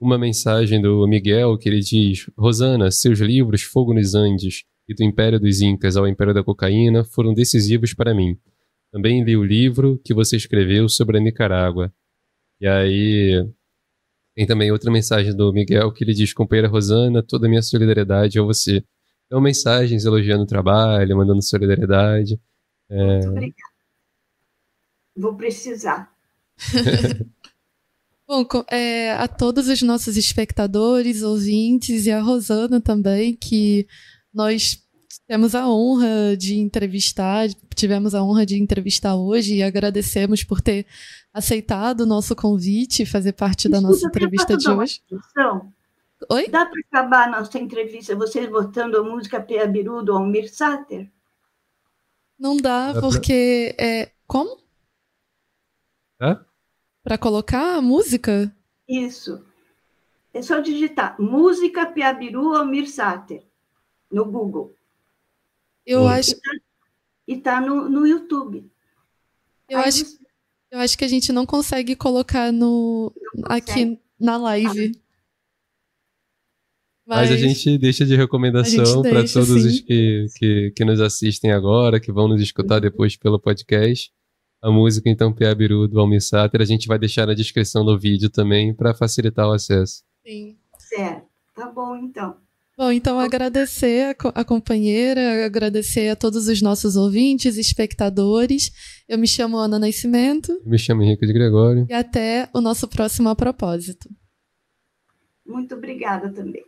Uma mensagem do Miguel que ele diz: Rosana, seus livros Fogo nos Andes e do Império dos Incas ao Império da Cocaína foram decisivos para mim. Também li o livro que você escreveu sobre a Nicarágua. E aí tem também outra mensagem do Miguel que ele diz: Companheira Rosana, toda a minha solidariedade a você. Então, mensagens elogiando o trabalho, mandando solidariedade. É... Muito obrigada. Vou precisar. [LAUGHS] Bom, é, a todos os nossos espectadores, ouvintes e a Rosana também, que nós temos a honra de entrevistar, tivemos a honra de entrevistar hoje e agradecemos por ter aceitado o nosso convite e fazer parte da nossa entrevista de hoje. Oi? Dá para acabar a nossa entrevista vocês botando a música Peabiru do Almir Sater? Não dá, porque. É... Como? Hã? Para colocar a música? Isso. É só digitar música Piabiru Almir Sater no Google. Eu acho. E está no, no YouTube. Eu acho, você... eu acho que a gente não consegue colocar no, aqui na live. Mas, Mas, a gente deixa de recomendação para todos sim. os que, que, que, nos assistem agora, que vão nos escutar depois pelo podcast. A música, então, Piabiru, do Almir Sater, a gente vai deixar na descrição do vídeo também para facilitar o acesso. Sim. Certo. Tá bom, então. Bom, então agradecer a, a, companheira, agradecer a todos os nossos ouvintes, espectadores. Eu me chamo Ana Nascimento. Eu me chamo Henrique de Gregório. E até o nosso próximo A Propósito. Muito obrigada também.